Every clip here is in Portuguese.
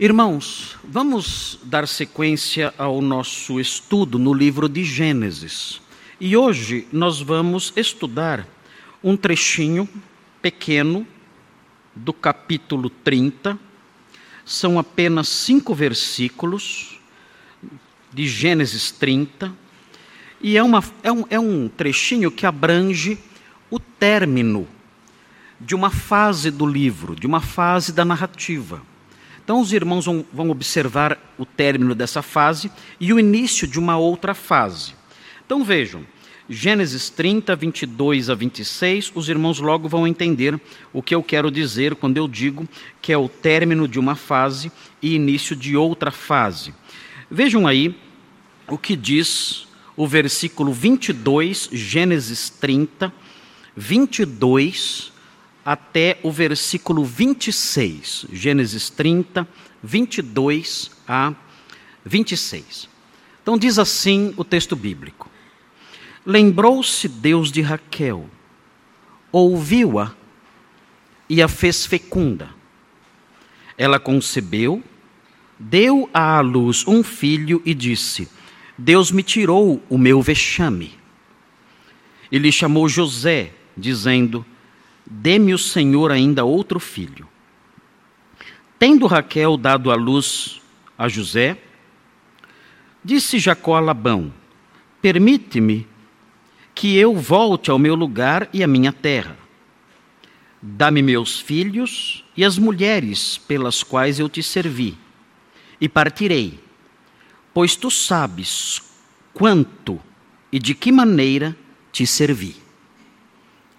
Irmãos, vamos dar sequência ao nosso estudo no livro de Gênesis. E hoje nós vamos estudar um trechinho pequeno do capítulo 30. São apenas cinco versículos de Gênesis 30. E é, uma, é, um, é um trechinho que abrange o término de uma fase do livro, de uma fase da narrativa. Então, os irmãos vão, vão observar o término dessa fase e o início de uma outra fase. Então, vejam, Gênesis 30, 22 a 26, os irmãos logo vão entender o que eu quero dizer quando eu digo que é o término de uma fase e início de outra fase. Vejam aí o que diz o versículo 22, Gênesis 30, 22 até o versículo 26, Gênesis 30, 22 a 26. Então diz assim o texto bíblico: Lembrou-se Deus de Raquel, ouviu-a e a fez fecunda. Ela concebeu, deu à luz um filho e disse: Deus me tirou o meu vexame. E lhe chamou José, dizendo: Dê-me o Senhor ainda outro filho. Tendo Raquel dado a luz a José, disse Jacó a Labão: Permite-me que eu volte ao meu lugar e à minha terra. Dá-me meus filhos e as mulheres pelas quais eu te servi, e partirei, pois tu sabes quanto e de que maneira te servi.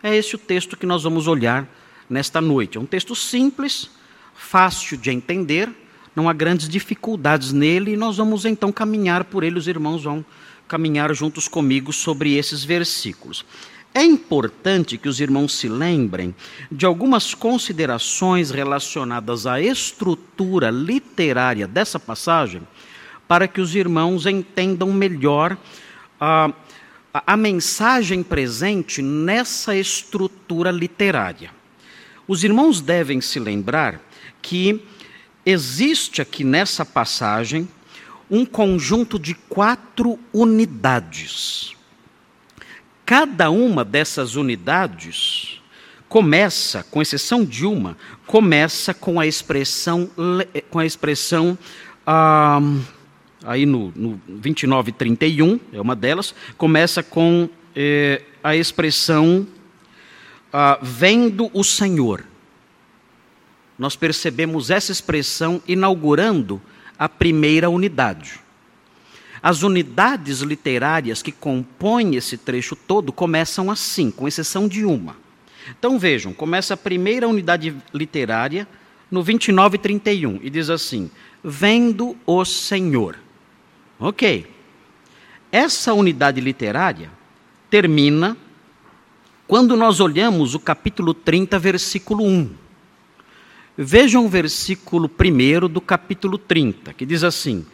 É esse o texto que nós vamos olhar nesta noite. É um texto simples, fácil de entender, não há grandes dificuldades nele, e nós vamos então caminhar por ele, os irmãos vão caminhar juntos comigo sobre esses versículos. É importante que os irmãos se lembrem de algumas considerações relacionadas à estrutura literária dessa passagem, para que os irmãos entendam melhor a. Uh, a mensagem presente nessa estrutura literária. Os irmãos devem se lembrar que existe aqui nessa passagem um conjunto de quatro unidades. Cada uma dessas unidades começa, com exceção de uma, começa com a expressão com a expressão ah, aí no, no 29 31, é uma delas, começa com é, a expressão ah, vendo o Senhor. Nós percebemos essa expressão inaugurando a primeira unidade. As unidades literárias que compõem esse trecho todo começam assim, com exceção de uma. Então vejam, começa a primeira unidade literária no 29 e 31 e diz assim: Vendo o Senhor. Ok. Essa unidade literária termina quando nós olhamos o capítulo 30, versículo 1. Vejam o versículo 1 do capítulo 30, que diz assim: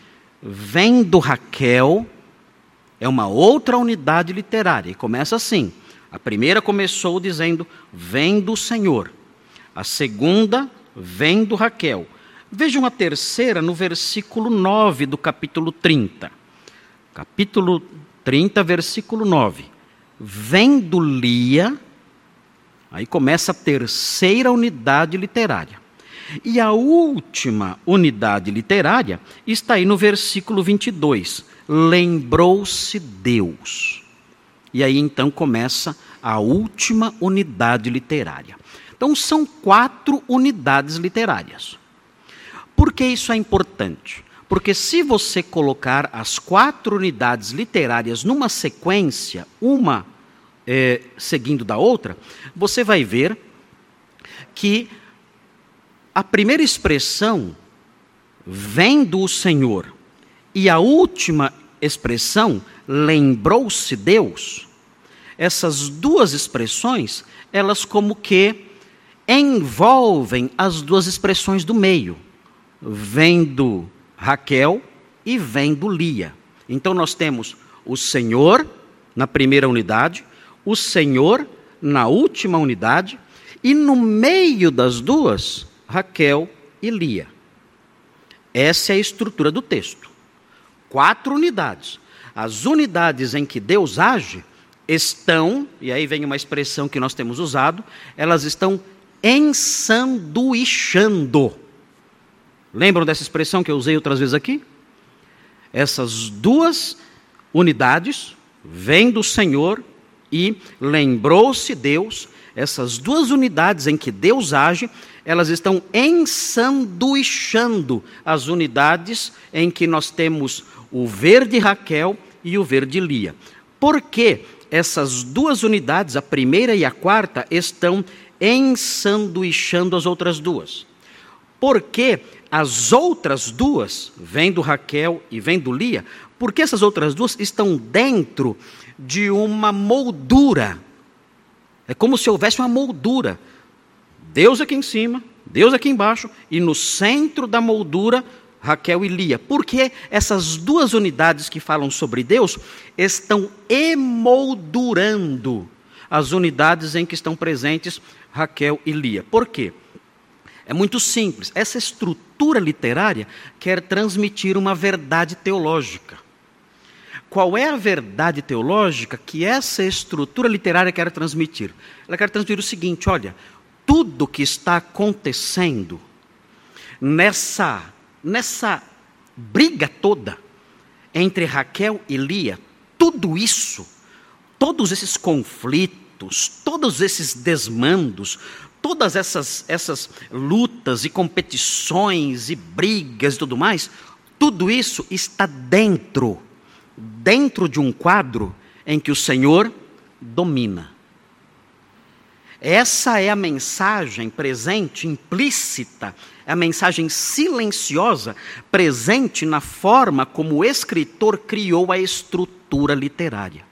Vendo Raquel, é uma outra unidade literária, e começa assim. A primeira começou dizendo: Vendo o Senhor. A segunda, vendo Raquel. Vejam a terceira no versículo 9 do capítulo 30. Capítulo 30, versículo 9. Vendo Lia, aí começa a terceira unidade literária. E a última unidade literária está aí no versículo 22. Lembrou-se Deus. E aí então começa a última unidade literária. Então são quatro unidades literárias. Por que isso é importante? Porque se você colocar as quatro unidades literárias numa sequência, uma é, seguindo da outra, você vai ver que a primeira expressão vem do Senhor e a última expressão lembrou-se Deus. Essas duas expressões, elas como que envolvem as duas expressões do meio vendo Raquel e vendo Lia. Então nós temos o Senhor na primeira unidade, o Senhor na última unidade, e no meio das duas, Raquel e Lia. Essa é a estrutura do texto. Quatro unidades. As unidades em que Deus age estão, e aí vem uma expressão que nós temos usado, elas estão ensanduichando. Lembram dessa expressão que eu usei outras vezes aqui? Essas duas unidades vêm do Senhor e lembrou-se Deus, essas duas unidades em que Deus age, elas estão ensanduichando as unidades em que nós temos o ver de Raquel e o ver de Lia. Por que essas duas unidades, a primeira e a quarta, estão ensanduichando as outras duas? Porque as outras duas, vendo Raquel e vendo Lia, porque essas outras duas estão dentro de uma moldura. É como se houvesse uma moldura. Deus aqui em cima, Deus aqui embaixo, e no centro da moldura, Raquel e Lia. Porque essas duas unidades que falam sobre Deus estão emoldurando as unidades em que estão presentes Raquel e Lia. Por quê? É muito simples. Essa estrutura literária quer transmitir uma verdade teológica. Qual é a verdade teológica que essa estrutura literária quer transmitir? Ela quer transmitir o seguinte: olha, tudo que está acontecendo nessa, nessa briga toda entre Raquel e Lia, tudo isso, todos esses conflitos, todos esses desmandos, todas essas, essas lutas e competições e brigas e tudo mais, tudo isso está dentro dentro de um quadro em que o Senhor domina. Essa é a mensagem presente, implícita, é a mensagem silenciosa presente na forma como o escritor criou a estrutura literária.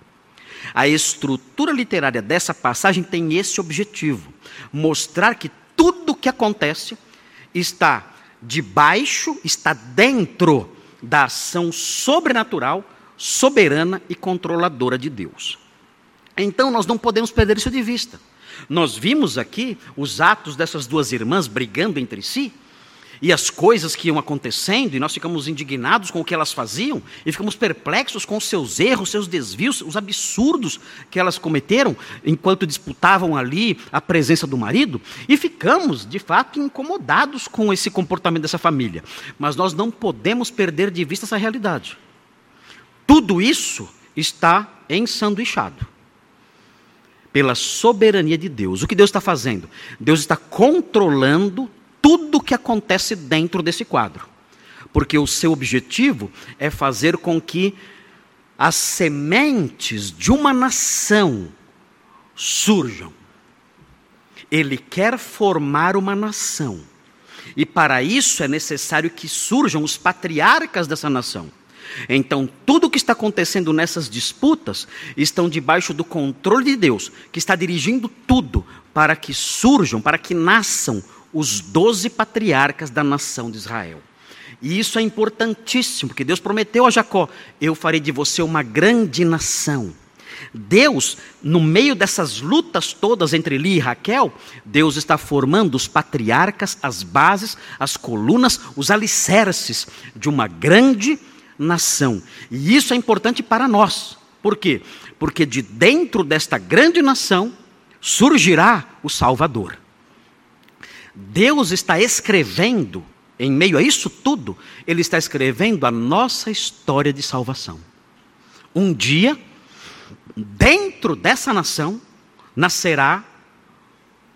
A estrutura literária dessa passagem tem esse objetivo: mostrar que tudo o que acontece está debaixo, está dentro da ação sobrenatural soberana e controladora de Deus. Então nós não podemos perder isso de vista. Nós vimos aqui os atos dessas duas irmãs brigando entre si, e as coisas que iam acontecendo, e nós ficamos indignados com o que elas faziam, e ficamos perplexos com seus erros, seus desvios, os absurdos que elas cometeram enquanto disputavam ali a presença do marido, e ficamos, de fato, incomodados com esse comportamento dessa família. Mas nós não podemos perder de vista essa realidade. Tudo isso está ensanduichado pela soberania de Deus. O que Deus está fazendo? Deus está controlando tudo o que acontece dentro desse quadro. Porque o seu objetivo é fazer com que as sementes de uma nação surjam. Ele quer formar uma nação. E para isso é necessário que surjam os patriarcas dessa nação. Então, tudo o que está acontecendo nessas disputas estão debaixo do controle de Deus, que está dirigindo tudo para que surjam, para que nasçam os doze patriarcas da nação de Israel. E isso é importantíssimo, porque Deus prometeu a Jacó: Eu farei de você uma grande nação. Deus, no meio dessas lutas todas entre Li e Raquel, Deus está formando os patriarcas, as bases, as colunas, os alicerces de uma grande nação. E isso é importante para nós. Por quê? Porque de dentro desta grande nação surgirá o Salvador. Deus está escrevendo, em meio a isso tudo, Ele está escrevendo a nossa história de salvação. Um dia, dentro dessa nação, nascerá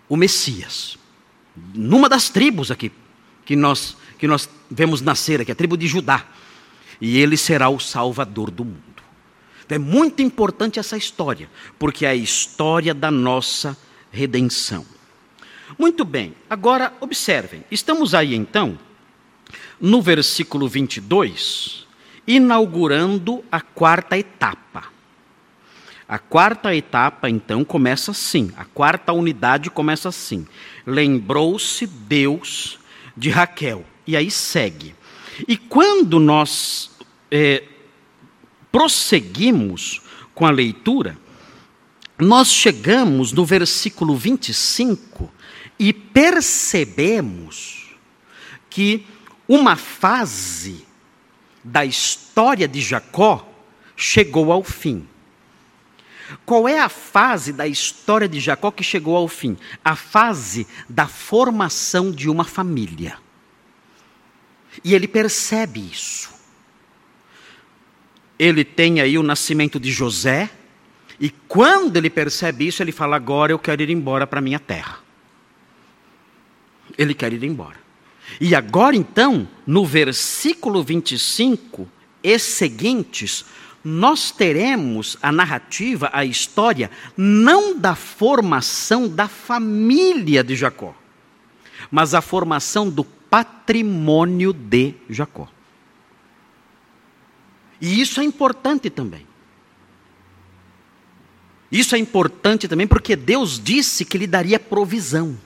o Messias. Numa das tribos aqui, que nós, que nós vemos nascer aqui, a tribo de Judá e ele será o salvador do mundo. Então, é muito importante essa história, porque é a história da nossa redenção. Muito bem, agora observem, estamos aí então, no versículo 22, inaugurando a quarta etapa. A quarta etapa, então, começa assim: a quarta unidade começa assim. Lembrou-se Deus de Raquel. E aí segue. E quando nós é, prosseguimos com a leitura, nós chegamos no versículo 25 e percebemos que uma fase da história de Jacó chegou ao fim. Qual é a fase da história de Jacó que chegou ao fim? A fase da formação de uma família. E ele percebe isso. Ele tem aí o nascimento de José, e quando ele percebe isso, ele fala: Agora eu quero ir embora para minha terra. Ele quer ir embora. E agora então, no versículo 25 e seguintes, nós teremos a narrativa, a história, não da formação da família de Jacó, mas a formação do patrimônio de Jacó. E isso é importante também. Isso é importante também porque Deus disse que lhe daria provisão.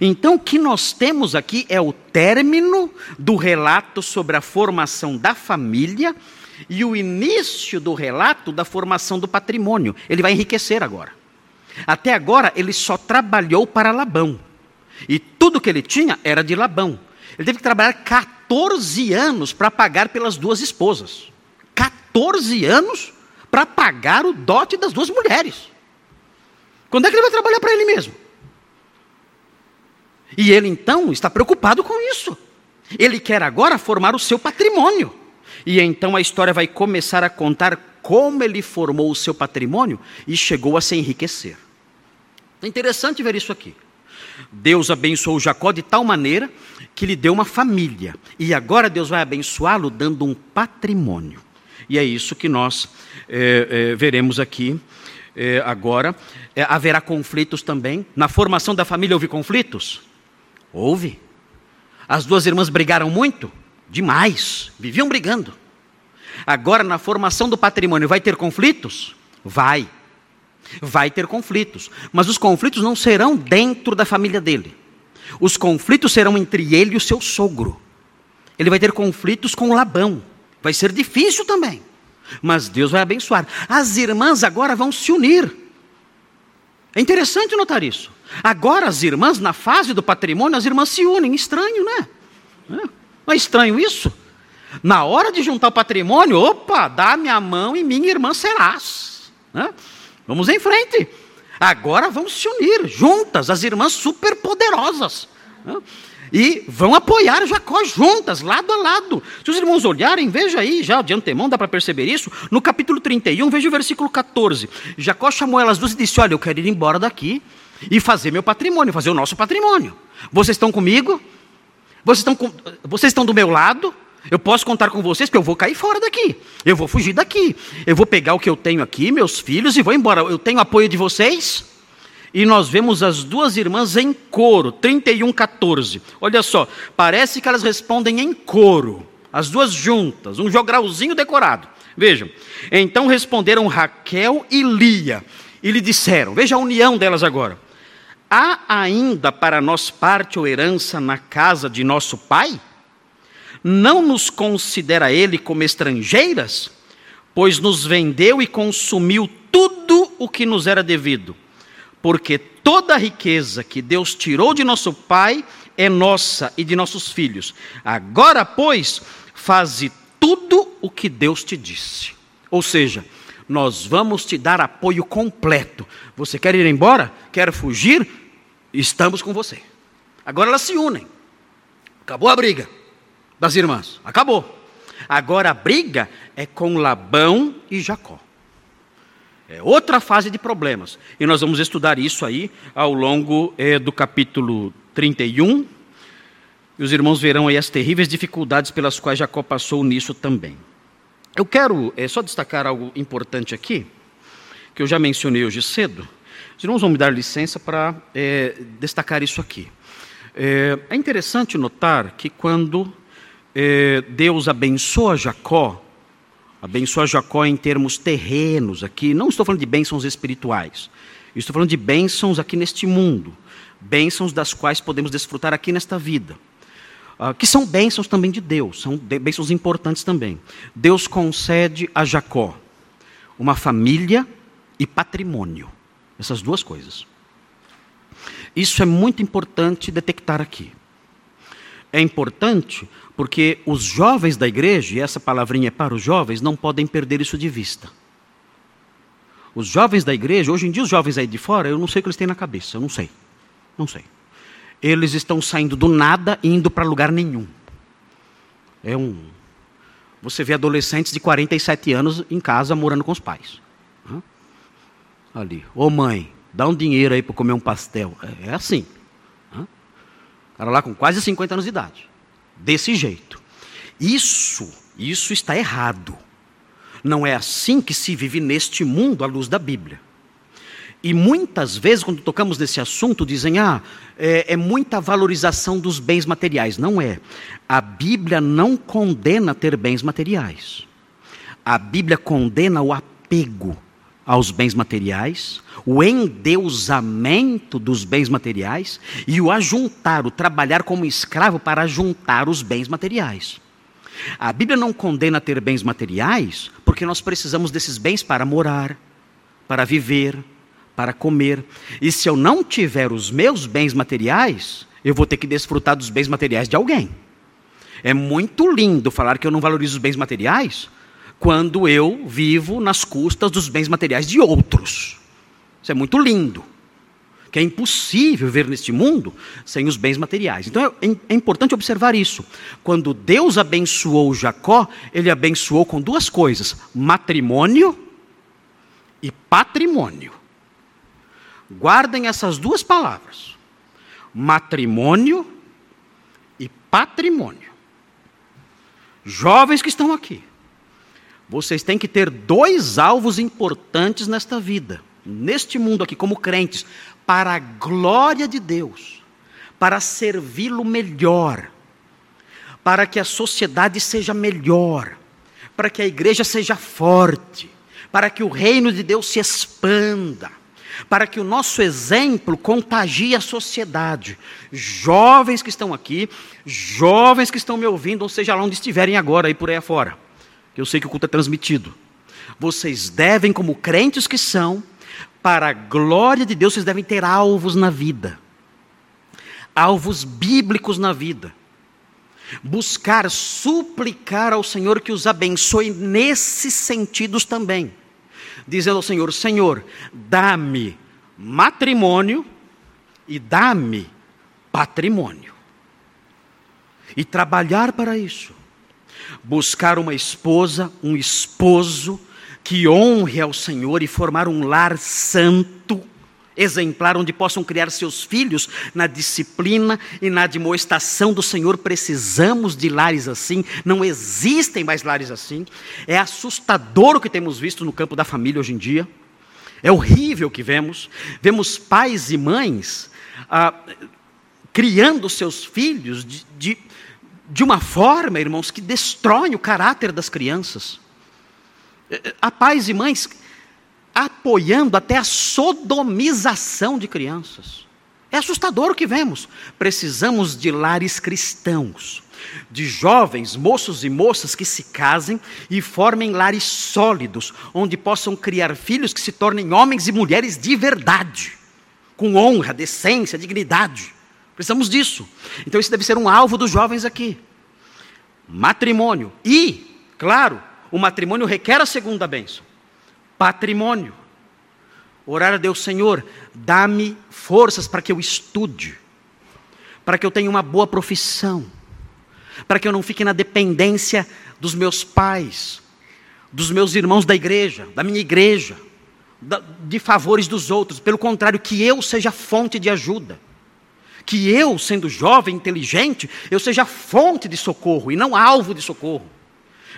Então, o que nós temos aqui é o término do relato sobre a formação da família e o início do relato da formação do patrimônio. Ele vai enriquecer agora. Até agora, ele só trabalhou para Labão. E tudo que ele tinha era de Labão. Ele teve que trabalhar 14 anos para pagar pelas duas esposas. 14 anos para pagar o dote das duas mulheres. Quando é que ele vai trabalhar para ele mesmo? E ele então está preocupado com isso. Ele quer agora formar o seu patrimônio. E então a história vai começar a contar como ele formou o seu patrimônio e chegou a se enriquecer. É interessante ver isso aqui. Deus abençoou Jacó de tal maneira que lhe deu uma família. E agora Deus vai abençoá-lo dando um patrimônio. E é isso que nós é, é, veremos aqui é, agora. haverá conflitos também. Na formação da família houve conflitos? Houve. As duas irmãs brigaram muito? Demais. Viviam brigando. Agora, na formação do patrimônio, vai ter conflitos? Vai. Vai ter conflitos. Mas os conflitos não serão dentro da família dele. Os conflitos serão entre ele e o seu sogro. Ele vai ter conflitos com Labão. Vai ser difícil também. Mas Deus vai abençoar. As irmãs agora vão se unir. É interessante notar isso. Agora as irmãs, na fase do patrimônio, as irmãs se unem. Estranho, né? Não é estranho isso? Na hora de juntar o patrimônio, opa, dá minha mão e minha irmã serás. Né? Vamos em frente. Agora vamos se unir juntas, as irmãs superpoderosas. Né? E vão apoiar Jacó juntas, lado a lado. Se os irmãos olharem, veja aí, já de antemão dá para perceber isso. No capítulo 31, veja o versículo 14. Jacó chamou elas duas e disse: Olha, eu quero ir embora daqui e fazer meu patrimônio, fazer o nosso patrimônio. Vocês estão comigo? Vocês estão, com, vocês estão do meu lado? Eu posso contar com vocês que eu vou cair fora daqui. Eu vou fugir daqui. Eu vou pegar o que eu tenho aqui, meus filhos, e vou embora. Eu tenho apoio de vocês? E nós vemos as duas irmãs em coro, 31, 14. Olha só, parece que elas respondem em coro, as duas juntas, um jogralzinho decorado. Vejam. Então responderam Raquel e Lia, e lhe disseram: veja a união delas agora. Há ainda para nós parte ou herança na casa de nosso pai? Não nos considera ele como estrangeiras? Pois nos vendeu e consumiu tudo o que nos era devido. Porque toda a riqueza que Deus tirou de nosso pai é nossa e de nossos filhos. Agora, pois, faze tudo o que Deus te disse. Ou seja, nós vamos te dar apoio completo. Você quer ir embora? Quer fugir? Estamos com você. Agora elas se unem. Acabou a briga das irmãs. Acabou. Agora a briga é com Labão e Jacó. É outra fase de problemas. E nós vamos estudar isso aí ao longo é, do capítulo 31. E os irmãos verão aí as terríveis dificuldades pelas quais Jacó passou nisso também. Eu quero é, só destacar algo importante aqui, que eu já mencionei hoje cedo. Os irmãos vão me dar licença para é, destacar isso aqui. É, é, interessante notar que quando é, Deus abençoa Jacó, abençoa Jacó em termos terrenos aqui, não estou falando de bênçãos espirituais, estou falando de bênçãos aqui neste mundo, bênçãos das quais podemos desfrutar aqui nesta vida. Uh, que são bênçãos também de Deus, são bênçãos importantes também. Deus concede a Jacó uma família e patrimônio, essas duas coisas. Isso é muito importante detectar aqui. é importante porque os jovens da igreja, e essa palavrinha é para os jovens, não podem perder isso de vista. Os jovens da igreja, hoje em dia os jovens aí de fora, eu não sei o que eles têm na cabeça, eu não sei. Não sei. Eles estão saindo do nada e indo para lugar nenhum. É um. Você vê adolescentes de 47 anos em casa morando com os pais. Ali. Ô mãe, dá um dinheiro aí para comer um pastel. É, é assim. O cara lá com quase 50 anos de idade. Desse jeito. Isso, isso está errado. Não é assim que se vive neste mundo à luz da Bíblia. E muitas vezes, quando tocamos nesse assunto, dizem: ah, é, é, muita valorização dos bens materiais. Não é. A Bíblia não condena ter bens materiais. A Bíblia condena o apego aos bens materiais, o endeusamento dos bens materiais e o ajuntar, o trabalhar como escravo para juntar os bens materiais. A Bíblia não condena ter bens materiais, porque nós precisamos desses bens para morar, para viver, para comer. E se eu não tiver os meus bens materiais, eu vou ter que desfrutar dos bens materiais de alguém. É muito lindo falar que eu não valorizo os bens materiais quando eu vivo nas custas dos bens materiais de outros. Isso é muito lindo que é impossível viver neste mundo sem os bens materiais. Então é, é, importante observar isso. Quando Deus abençoou Jacó, ele abençoou com duas coisas: matrimônio e patrimônio. Guardem essas duas palavras: matrimônio e patrimônio. Jovens que estão aqui, vocês têm que ter dois alvos importantes nesta vida, neste mundo aqui, como crentes: para a glória de Deus, para servi-lo melhor, para que a sociedade seja melhor, para que a igreja seja forte, para que o reino de Deus se expanda, para que o nosso exemplo contagie a sociedade. Jovens que estão aqui, jovens que estão me ouvindo, ou seja lá onde estiverem agora, aí por aí afora, que eu sei que o culto é transmitido. Vocês devem, como crentes que são, para a glória de Deus, vocês devem ter alvos na vida, alvos bíblicos na vida. Buscar, suplicar ao Senhor que os abençoe nesses sentidos também. Dizendo ao Senhor: Senhor, dá-me matrimônio e dá-me patrimônio. E trabalhar para isso. Buscar uma esposa, um esposo que honre ao Senhor e formar um lar santo, exemplar, onde possam criar seus filhos na disciplina e na admoestação do Senhor. Precisamos de lares assim, não existem mais lares assim. É assustador o que temos visto no campo da família hoje em dia. É horrível o que vemos. Vemos pais e mães ah, criando seus filhos de, de, de uma forma, irmãos, que destrói o caráter das crianças. Há pais e mães apoiando até a sodomização de crianças. É assustador o que vemos. Precisamos de lares cristãos, de jovens, moços e moças que se casem e formem lares sólidos, onde possam criar filhos que se tornem homens e mulheres de verdade, com honra, decência, dignidade. Precisamos disso. Então, isso deve ser um alvo dos jovens aqui. Matrimônio. E, claro, o matrimônio requer a segunda bênção: patrimônio. Orar a Deus, Senhor, dá-me forças para que eu estude, para que eu tenha uma boa profissão, para que eu não fique na dependência dos meus pais, dos meus irmãos da igreja, da minha igreja, de favores dos outros. Pelo contrário, que eu seja fonte de ajuda. Que eu, sendo jovem, inteligente, eu seja fonte de socorro e não alvo de socorro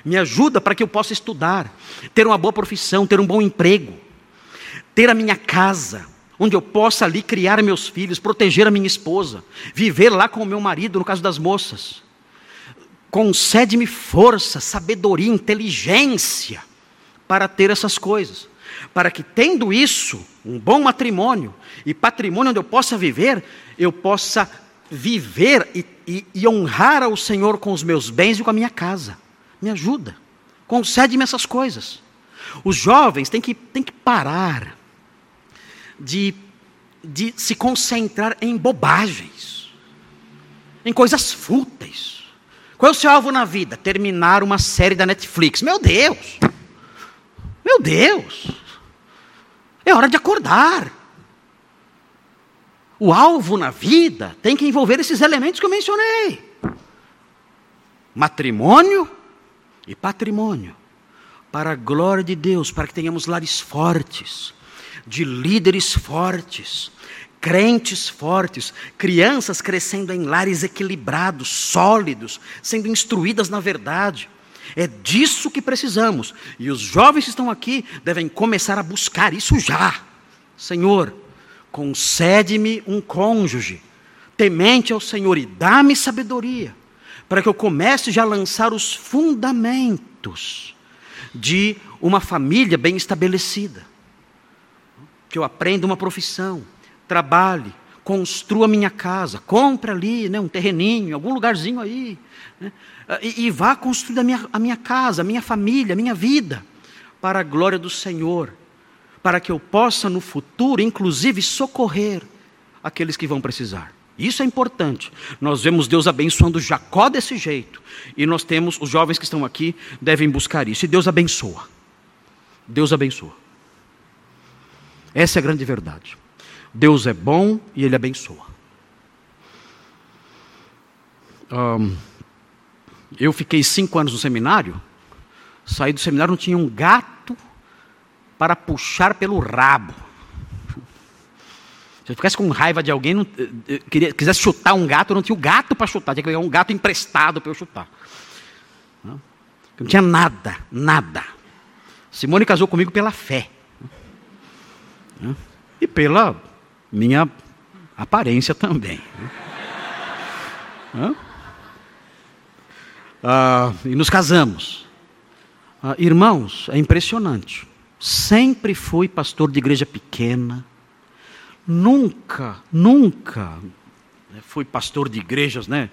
me ajuda para que eu possa estudar, ter uma boa profissão, ter um bom emprego, ter a minha casa, onde eu possa ali criar meus filhos, proteger a minha esposa, viver lá com o meu marido, no caso das moças. Concede-me força, sabedoria, inteligência para ter essas coisas, para que tendo isso, um bom matrimônio e patrimônio onde eu possa viver, eu possa viver e, e, e honrar ao Senhor com os meus bens e com a minha casa. Me ajuda. Concede-me essas coisas. Os jovens têm que, têm que parar de, de se concentrar em bobagens. em coisas fúteis. Qual é o seu alvo na vida? Terminar uma série da Netflix. Meu Deus! Meu Deus! É hora de acordar. O alvo na vida tem que envolver esses elementos que eu mencionei: matrimônio e patrimônio. Para a glória de Deus, para que tenhamos lares fortes, de líderes fortes, crentes fortes, crianças crescendo em lares equilibrados, sólidos, sendo instruídas na verdade. É disso que precisamos. E os jovens que estão aqui devem começar a buscar isso já. Senhor, concede-me um cônjuge temente ao Senhor e dá-me sabedoria, para que eu comece já a lançar os fundamentos de uma família bem estabelecida. Que eu aprenda uma profissão, trabalhe, construa minha casa, compre ali né, um terreninho, algum lugarzinho aí, né, e, e, vá construir a minha, a minha casa, a minha família, a minha vida, para a glória do Senhor para que eu possa no futuro, inclusive, socorrer aqueles que vão precisar. Isso é importante. Nós vemos Deus abençoando Jacó desse jeito. E nós temos, os jovens que estão aqui devem buscar isso. E Deus abençoa. Deus abençoa. Essa é a grande verdade. Deus é bom e Ele abençoa. Um, eu fiquei cinco anos no seminário. Saí do seminário, não tinha um gato para puxar pelo rabo. Se eu ficasse com raiva de alguém, não, eh, eh, queria, quisesse chutar um gato, eu não tinha o gato para chutar, tinha que pegar um gato emprestado para eu chutar. Não, não tinha nada, nada. Simone casou comigo pela fé. E pela minha aparência também. Ah, e nos casamos. Ah, irmãos, é impressionante. Sempre fui pastor de igreja pequena. Nunca, nunca fui pastor de igrejas, né?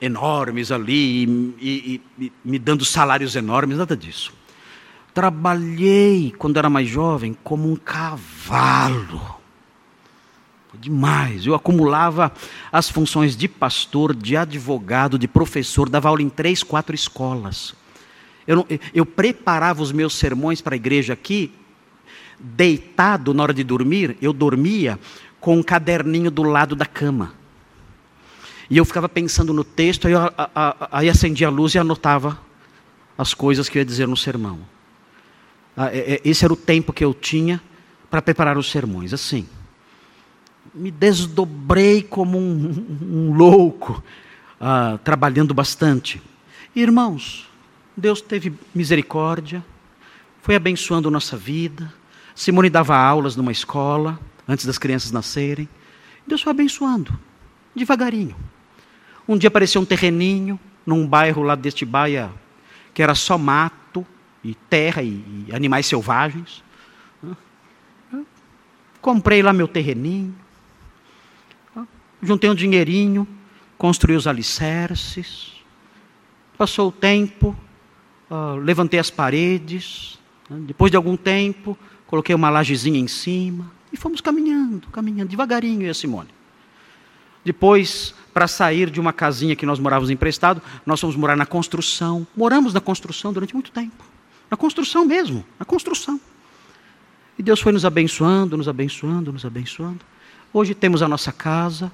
enormes ali, e, e, e, me dando salários enormes, nada disso. Trabalhei, quando era mais jovem, como um cavalo. Demais. Eu acumulava as funções de pastor, de advogado, de professor, dava aula em três, quatro escolas. Eu, não, eu preparava os meus sermões para a igreja aqui, deitado na hora de dormir, eu dormia com um caderninho do lado da cama. E eu ficava pensando no texto, aí, eu, aí acendia a luz e anotava as coisas que eu ia dizer no sermão. Ah, é, é, esse era o tempo que eu tinha para preparar os sermões, assim. Me desdobrei como um, um louco, uh, trabalhando bastante. Irmãos, Deus teve misericórdia, foi abençoando nossa vida. Simone dava aulas numa escola, antes das crianças nascerem. Deus foi abençoando, devagarinho. Um dia apareceu um terreninho, num bairro lá deste baia, que era só mato, e terra, e, e animais selvagens. Comprei lá meu terreninho, juntei um dinheirinho, construí os alicerces. Passou o tempo, uh, levantei as paredes, né? depois de algum tempo, coloquei uma lajezinha em cima e fomos caminhando, caminhando devagarinho, e a Simone. Depois, para sair de uma casinha que nós morávamos emprestado, nós fomos morar na construção. Moramos na construção durante muito tempo. Na construção mesmo, na construção. E Deus foi nos abençoando, nos abençoando, nos abençoando. Hoje temos a nossa casa,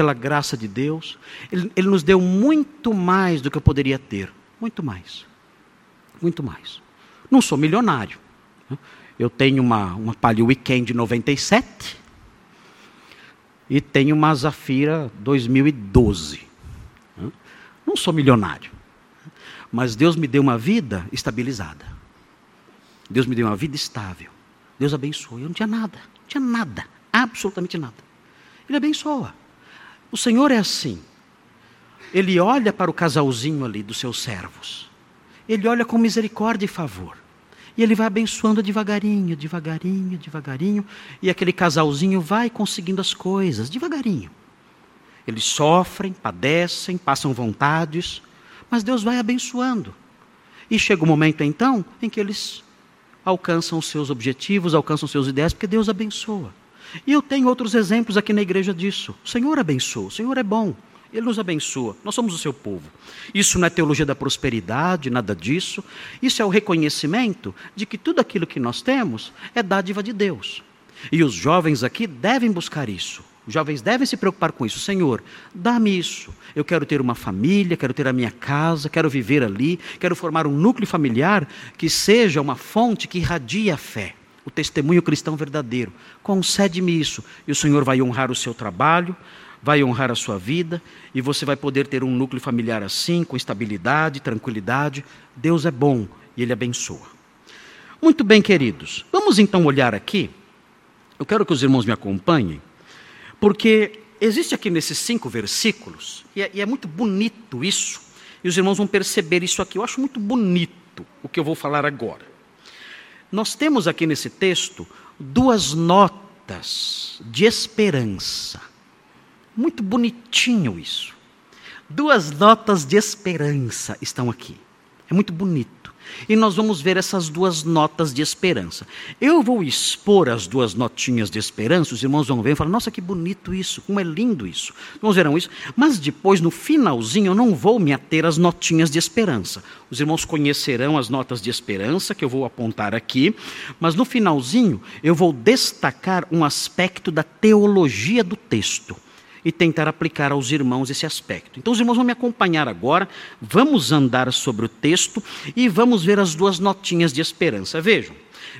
pela graça de Deus. Ele, ele nos deu muito mais do que eu poderia ter. Muito mais muito mais. Não sou milionário. Eu tenho uma, uma Palio Weekend 97 e tenho uma Zafira 2012. Né? Não sou milionário. Mas Deus me deu uma vida estabilizada. Deus me deu uma vida estável. Deus abençoou. Eu não tinha nada. Não tinha nada. Absolutamente nada. Ele abençoa. O Senhor é assim. Ele olha para o casalzinho ali dos seus servos ele olha com misericórdia e favor. E ele vai abençoando devagarinho, devagarinho, devagarinho, e aquele casalzinho vai conseguindo as coisas, devagarinho. Eles sofrem, padecem, passam vontades, mas Deus vai abençoando. E chega o um momento então em que eles alcançam os seus objetivos, alcançam os seus ideias, porque Deus abençoa. E eu tenho outros exemplos aqui na igreja disso. O Senhor abençoa, o Senhor é bom. Ele nos abençoa, nós somos o seu povo. Isso não é teologia da prosperidade, nada disso. Isso é o reconhecimento de que tudo aquilo que nós temos é dádiva de Deus. E os jovens aqui devem buscar isso. Os jovens devem se preocupar com isso. Senhor, dá-me isso. Eu quero ter uma família, quero ter a minha casa, quero viver ali, quero formar um núcleo familiar que seja uma fonte que irradie a fé, o testemunho cristão verdadeiro. Concede-me isso. E o Senhor vai honrar o seu trabalho, vai honrar a sua vida e você vai poder ter um núcleo familiar assim, com estabilidade, tranquilidade. Deus é bom e Ele abençoa. Muito bem, queridos. Vamos então olhar aqui. Eu quero que os irmãos me acompanhem, porque existe aqui nesses cinco versículos, e é, e é muito bonito isso, e os irmãos vão perceber isso aqui. Eu acho muito bonito o que eu vou falar agora. Nós temos aqui nesse texto duas notas de esperança. Muito bonitinho isso. Duas notas de esperança estão aqui. É muito bonito. E nós vamos ver essas duas notas de esperança. Eu vou expor as duas notinhas de esperança, os irmãos vão ver e falar: nossa, que bonito isso, como é lindo isso. Irmãos verão isso, mas depois, no finalzinho, eu não vou me ater às notinhas de esperança. Os irmãos conhecerão as notas de esperança que eu vou apontar aqui, mas no finalzinho eu vou destacar um aspecto da teologia do texto e tentar aplicar aos irmãos esse aspecto. Então, os irmãos vão me acompanhar agora, vamos andar sobre o texto e vamos ver as duas notinhas de esperança. Vejam,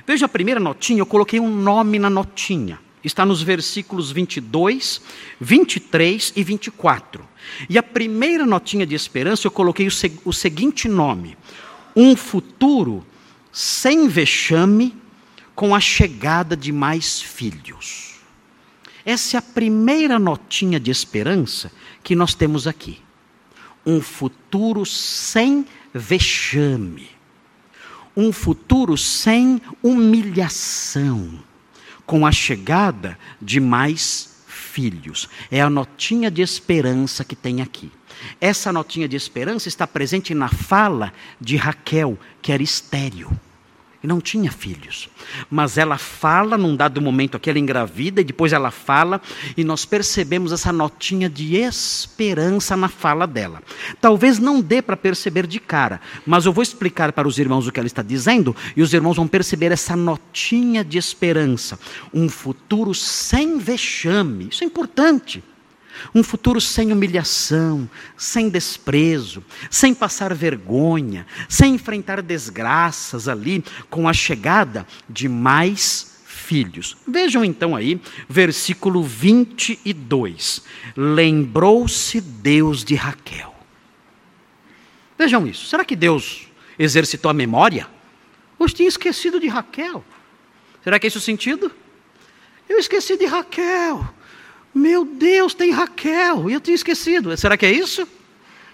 veja a primeira notinha, eu coloquei um nome na notinha. Está nos versículos 22, 23 e 24. E a primeira notinha de esperança eu coloquei o, seg o seguinte nome: Um futuro sem vexame com a chegada de mais filhos. Essa é a primeira notinha de esperança que nós temos aqui. Um futuro sem vexame. Um futuro sem humilhação. Com a chegada de mais filhos. É a notinha de esperança que tem aqui. Essa notinha de esperança está presente na fala de Raquel, que era estéril e não tinha filhos. Mas ela fala num dado momento aqui, ela engravida e depois ela fala, e nós percebemos essa notinha de esperança na fala dela. Talvez não dê para perceber de cara, mas eu vou explicar para os irmãos o que ela está dizendo, e os irmãos vão perceber essa notinha de esperança. Um futuro sem vexame, isso é importante. Um futuro sem humilhação, sem desprezo, sem passar vergonha, sem enfrentar desgraças ali, com a chegada de mais filhos. Vejam então aí, versículo 22. Lembrou-se Deus de Raquel. Vejam isso. Será que Deus exercitou a memória? Ou tinha esquecido de Raquel? Será que é esse o sentido? Eu esqueci de Raquel. Meu Deus, tem Raquel, e eu tinha esquecido. Será que é isso?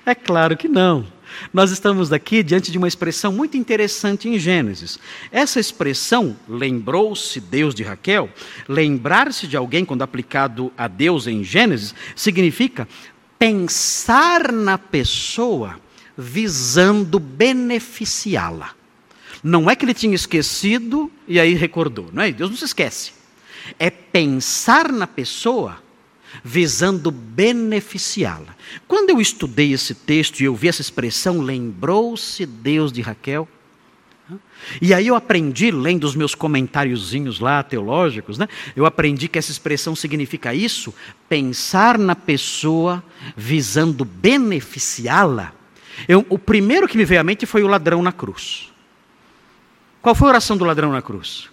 É claro que não. Nós estamos aqui diante de uma expressão muito interessante em Gênesis. Essa expressão, lembrou-se Deus de Raquel, lembrar-se de alguém quando aplicado a Deus em Gênesis, significa pensar na pessoa visando beneficiá-la. Não é que ele tinha esquecido e aí recordou, não é? Deus não se esquece. É pensar na pessoa visando beneficiá-la. Quando eu estudei esse texto e eu vi essa expressão, lembrou-se Deus de Raquel. E aí eu aprendi, lendo os meus comentáriozinhos lá teológicos, né? Eu aprendi que essa expressão significa isso, pensar na pessoa visando beneficiá-la. o primeiro que me veio à mente foi o ladrão na cruz. Qual foi a oração do ladrão na cruz?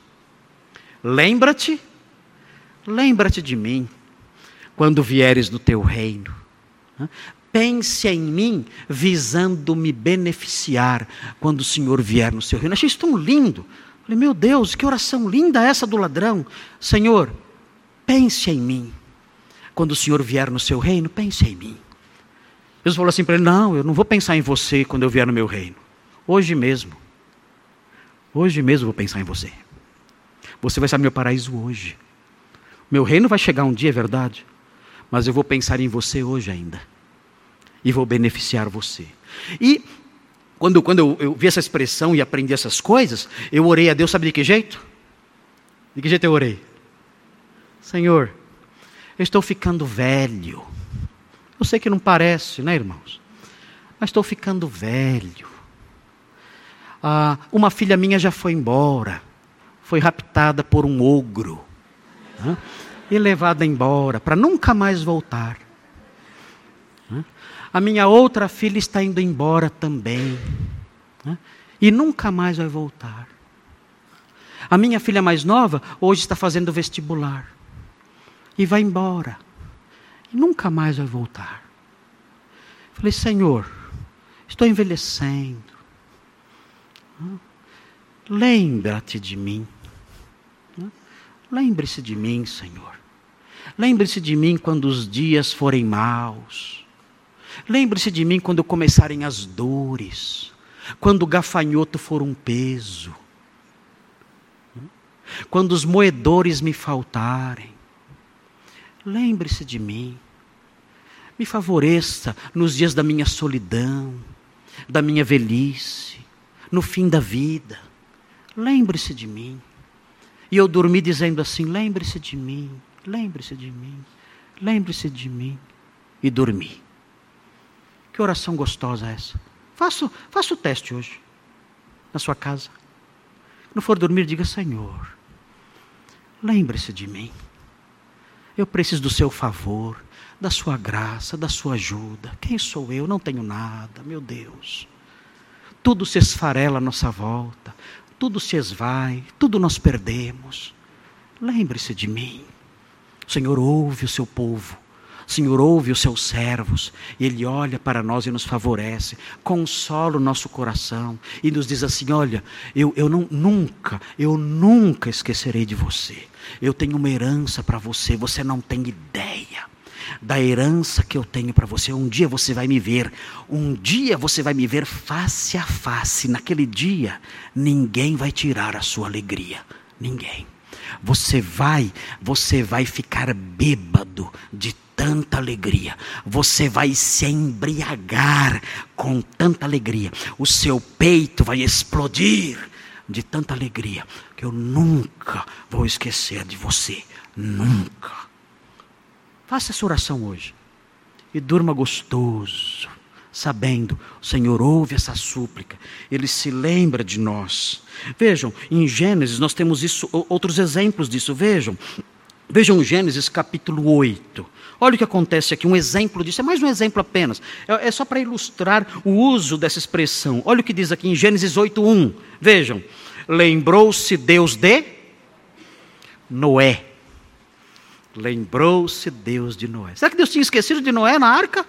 Lembra-te, lembra-te de mim quando vieres no teu reino. Pense em mim, visando me beneficiar quando o Senhor vier no seu reino. Achei isso tão lindo. Falei, meu Deus, que oração linda essa do ladrão. Senhor, pense em mim. Quando o Senhor vier no seu reino, pense em mim. Jesus falou assim para ele: Não, eu não vou pensar em você quando eu vier no meu reino. Hoje mesmo. Hoje mesmo vou pensar em você. Você vai ser meu paraíso hoje. Meu reino vai chegar um dia, é verdade mas eu vou pensar em você hoje ainda. E vou beneficiar você. E quando, quando eu, eu, vi essa expressão e aprendi essas coisas, eu orei a Deus, sabe de que jeito? De que jeito eu orei? Senhor, eu estou ficando velho. Eu sei que não parece, né, irmãos? Mas estou ficando velho. Ah, uma filha minha já foi embora, foi raptada por um ogro né? E levada embora para nunca mais voltar. A minha outra filha está indo embora também e nunca mais vai voltar. A minha filha mais nova hoje está fazendo vestibular e vai embora e nunca mais vai voltar. Falei, Senhor, estou envelhecendo. Lembra-te de mim. Lembre-se de mim, Senhor. Lembre-se de mim quando os dias forem maus. Lembre-se de mim quando começarem as dores. Quando o gafanhoto for um peso. Quando os moedores me faltarem. Lembre-se de mim. Me favoreça nos dias da minha solidão, da minha velhice, no fim da vida. Lembre-se de mim. E eu dormi dizendo assim: lembre-se de mim, lembre-se de mim, lembre-se de mim. E dormi. Que oração gostosa essa? Faça, faça o teste hoje, na sua casa. Quando for dormir, diga: Senhor, lembre-se de mim. Eu preciso do seu favor, da sua graça, da sua ajuda. Quem sou eu? Não tenho nada, meu Deus. Tudo se esfarela à nossa volta, tudo se esvai, tudo nós perdemos. Lembre-se de mim. Senhor ouve o seu povo. Senhor ouve os seus servos, e Ele olha para nós e nos favorece, consola o nosso coração e nos diz assim: Olha, eu, eu não, nunca, eu nunca esquecerei de você. Eu tenho uma herança para você, você não tem ideia da herança que eu tenho para você. Um dia você vai me ver, um dia você vai me ver face a face. Naquele dia, ninguém vai tirar a sua alegria, ninguém. Você vai, você vai ficar bêbado de tanta alegria. Você vai se embriagar com tanta alegria. O seu peito vai explodir de tanta alegria que eu nunca vou esquecer de você. Nunca. Faça essa oração hoje e durma gostoso, sabendo, o Senhor ouve essa súplica, Ele se lembra de nós. Vejam, em Gênesis nós temos isso, outros exemplos disso. Vejam, vejam Gênesis capítulo 8. Olha o que acontece aqui, um exemplo disso, é mais um exemplo apenas, é, é só para ilustrar o uso dessa expressão. Olha o que diz aqui em Gênesis 8:1. Vejam, lembrou-se Deus de Noé. Lembrou-se Deus de Noé. Será que Deus tinha esquecido de Noé na arca?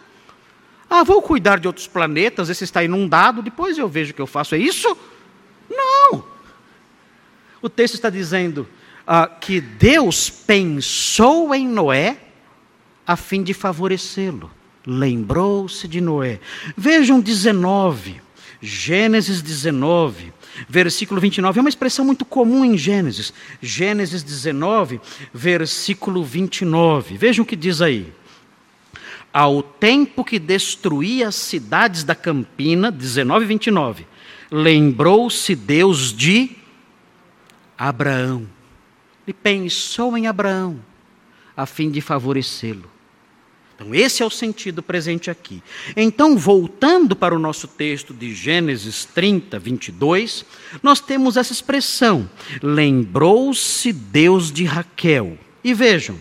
Ah, vou cuidar de outros planetas, esse está inundado, depois eu vejo o que eu faço. É isso? Não. O texto está dizendo ah, que Deus pensou em Noé a fim de favorecê-lo. Lembrou-se de Noé. Vejam 19, Gênesis 19, versículo 29. É uma expressão muito comum em Gênesis. Gênesis 19, versículo 29. Vejam o que diz aí. Ao tempo que destruía as cidades da campina, 19 29, lembrou-se Deus de Abraão. E pensou em Abraão, a fim de favorecê-lo. Então, esse é o sentido presente aqui. Então, voltando para o nosso texto de Gênesis 30, 22, nós temos essa expressão: lembrou-se Deus de Raquel. E vejam,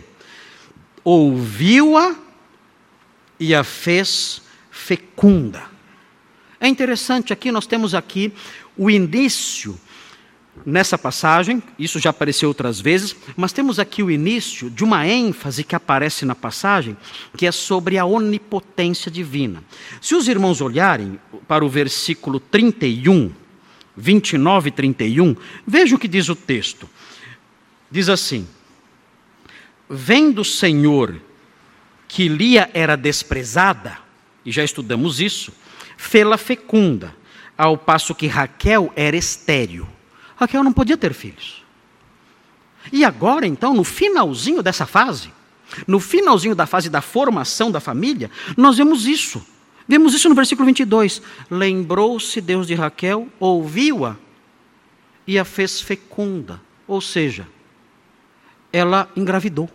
ouviu-a e a fez fecunda. É interessante aqui, nós temos aqui o início nessa passagem, isso já apareceu outras vezes, mas temos aqui o início de uma ênfase que aparece na passagem, que é sobre a onipotência divina. Se os irmãos olharem para o versículo 31, 29 e 31, vejam o que diz o texto. Diz assim: Vendo o Senhor que Lia era desprezada, e já estudamos isso, fê-la fecunda, ao passo que Raquel era estéril. Raquel não podia ter filhos. E agora, então, no finalzinho dessa fase, no finalzinho da fase da formação da família, nós vemos isso. Vemos isso no versículo 22. Lembrou-se Deus de Raquel, ouviu-a e a fez fecunda. Ou seja, ela engravidou.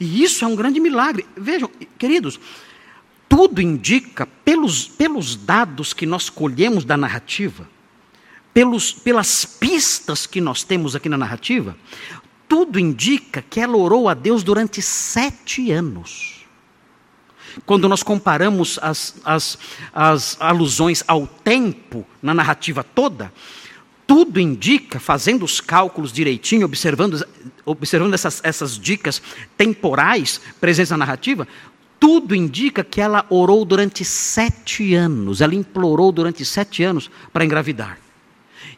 E isso é um grande milagre. Vejam, queridos, tudo indica, pelos, pelos dados que nós colhemos da narrativa, pelos, pelas pistas que nós temos aqui na narrativa, tudo indica que ela orou a Deus durante sete anos. Quando nós comparamos as, as, as alusões ao tempo na narrativa toda, tudo indica, fazendo os cálculos direitinho, observando, observando essas, essas dicas temporais presentes na narrativa, tudo indica que ela orou durante sete anos, ela implorou durante sete anos para engravidar.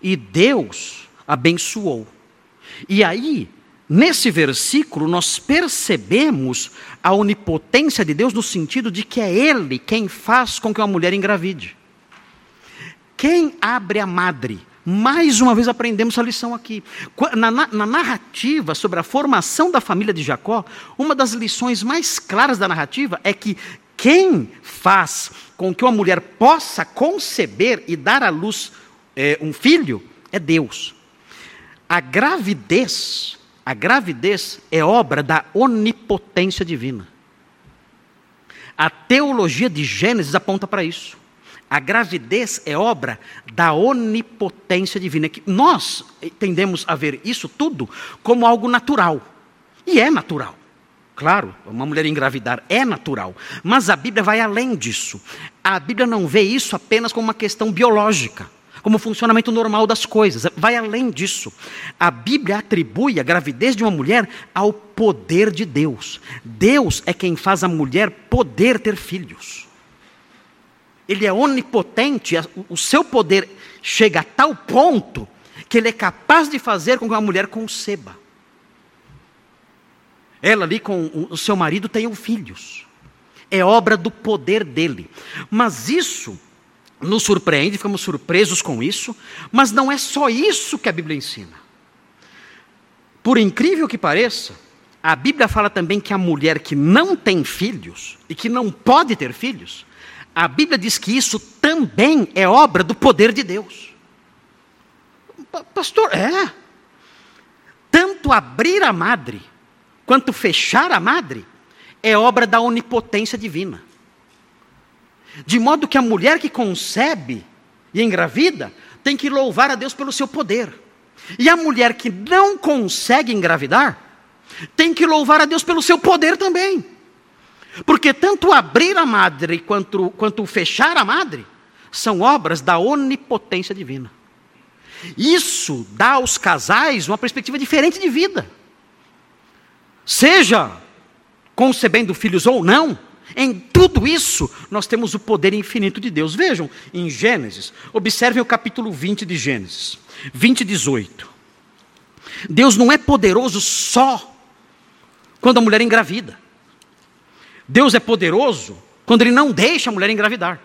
E Deus abençoou. E aí, nesse versículo, nós percebemos a onipotência de Deus no sentido de que é Ele quem faz com que uma mulher engravide. Quem abre a madre mais uma vez aprendemos a lição aqui. Na, na, na, narrativa sobre a formação da família de Jacó, uma das lições mais claras da narrativa é que quem faz com que uma mulher possa conceber e dar à luz é, um filho é Deus. A gravidez, a gravidez é obra da onipotência divina. A teologia de Gênesis aponta para isso. A gravidez é obra da onipotência divina. Que nós tendemos a ver isso tudo como algo natural. E é natural. Claro, uma mulher engravidar é natural. Mas a Bíblia vai além disso. A Bíblia não vê isso apenas como uma questão biológica, como funcionamento normal das coisas. Vai além disso. A Bíblia atribui a gravidez de uma mulher ao poder de Deus. Deus é quem faz a mulher poder ter filhos. Ele é onipotente, o seu poder chega a tal ponto que ele é capaz de fazer com que uma mulher conceba. Ela ali com o seu marido tenham filhos. É obra do poder dele. Mas isso nos surpreende, ficamos surpresos com isso, mas não é só isso que a Bíblia ensina. Por incrível que pareça, a Bíblia fala também que a mulher que não tem filhos e que não pode ter filhos, a Bíblia diz que isso também é obra do poder de Deus. Pastor, é. Tanto abrir a madre, quanto fechar a madre, é obra da onipotência divina. De modo que a mulher que concebe e engravida tem que louvar a Deus pelo seu poder. E a mulher que não consegue engravidar tem que louvar a Deus pelo seu poder também. Porque tanto abrir a madre quanto, quanto fechar a madre são obras da onipotência divina. Isso dá aos casais uma perspectiva diferente de vida. Seja concebendo filhos ou não, em tudo isso nós temos o poder infinito de Deus. Vejam em Gênesis, observem o capítulo 20 de Gênesis, 20 e 18. Deus não é poderoso só quando a mulher engravida. Deus é poderoso quando Ele não deixa a mulher engravidar.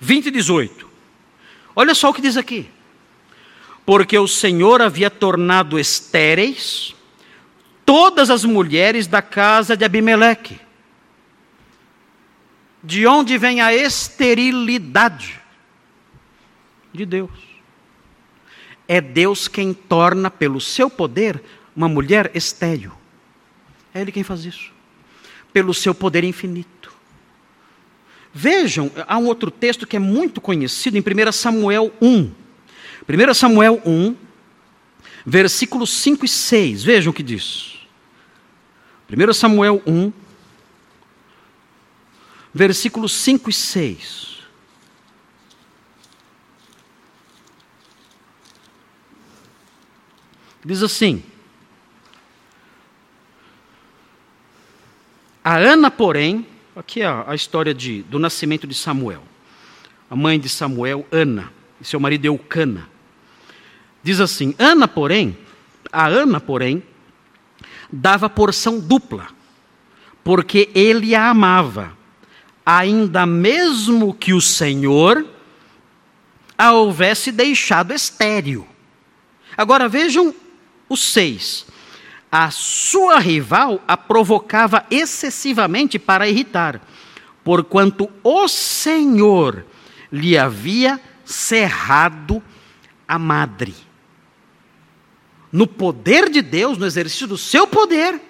20 e 18. Olha só o que diz aqui. Porque o Senhor havia tornado estéreis todas as mulheres da casa de Abimeleque. De onde vem a esterilidade? De Deus. É Deus quem torna, pelo seu poder, uma mulher estéril. É Ele quem faz isso pelo seu poder infinito. Vejam, há um outro texto que é muito conhecido em 1 Samuel 1. 1 Samuel 1, versículos 5 e 6. Vejam o que diz. 1 Samuel 1, versículos 5 e 6. Diz assim: A Ana, porém, aqui é a história de, do nascimento de Samuel. A mãe de Samuel, Ana, e seu marido Eucana. Diz assim: Ana, porém, a Ana, porém, dava porção dupla, porque ele a amava, ainda mesmo que o Senhor a houvesse deixado estéril. Agora vejam os seis a sua rival a provocava excessivamente para irritar, porquanto o Senhor lhe havia cerrado a madre. No poder de Deus, no exercício do seu poder,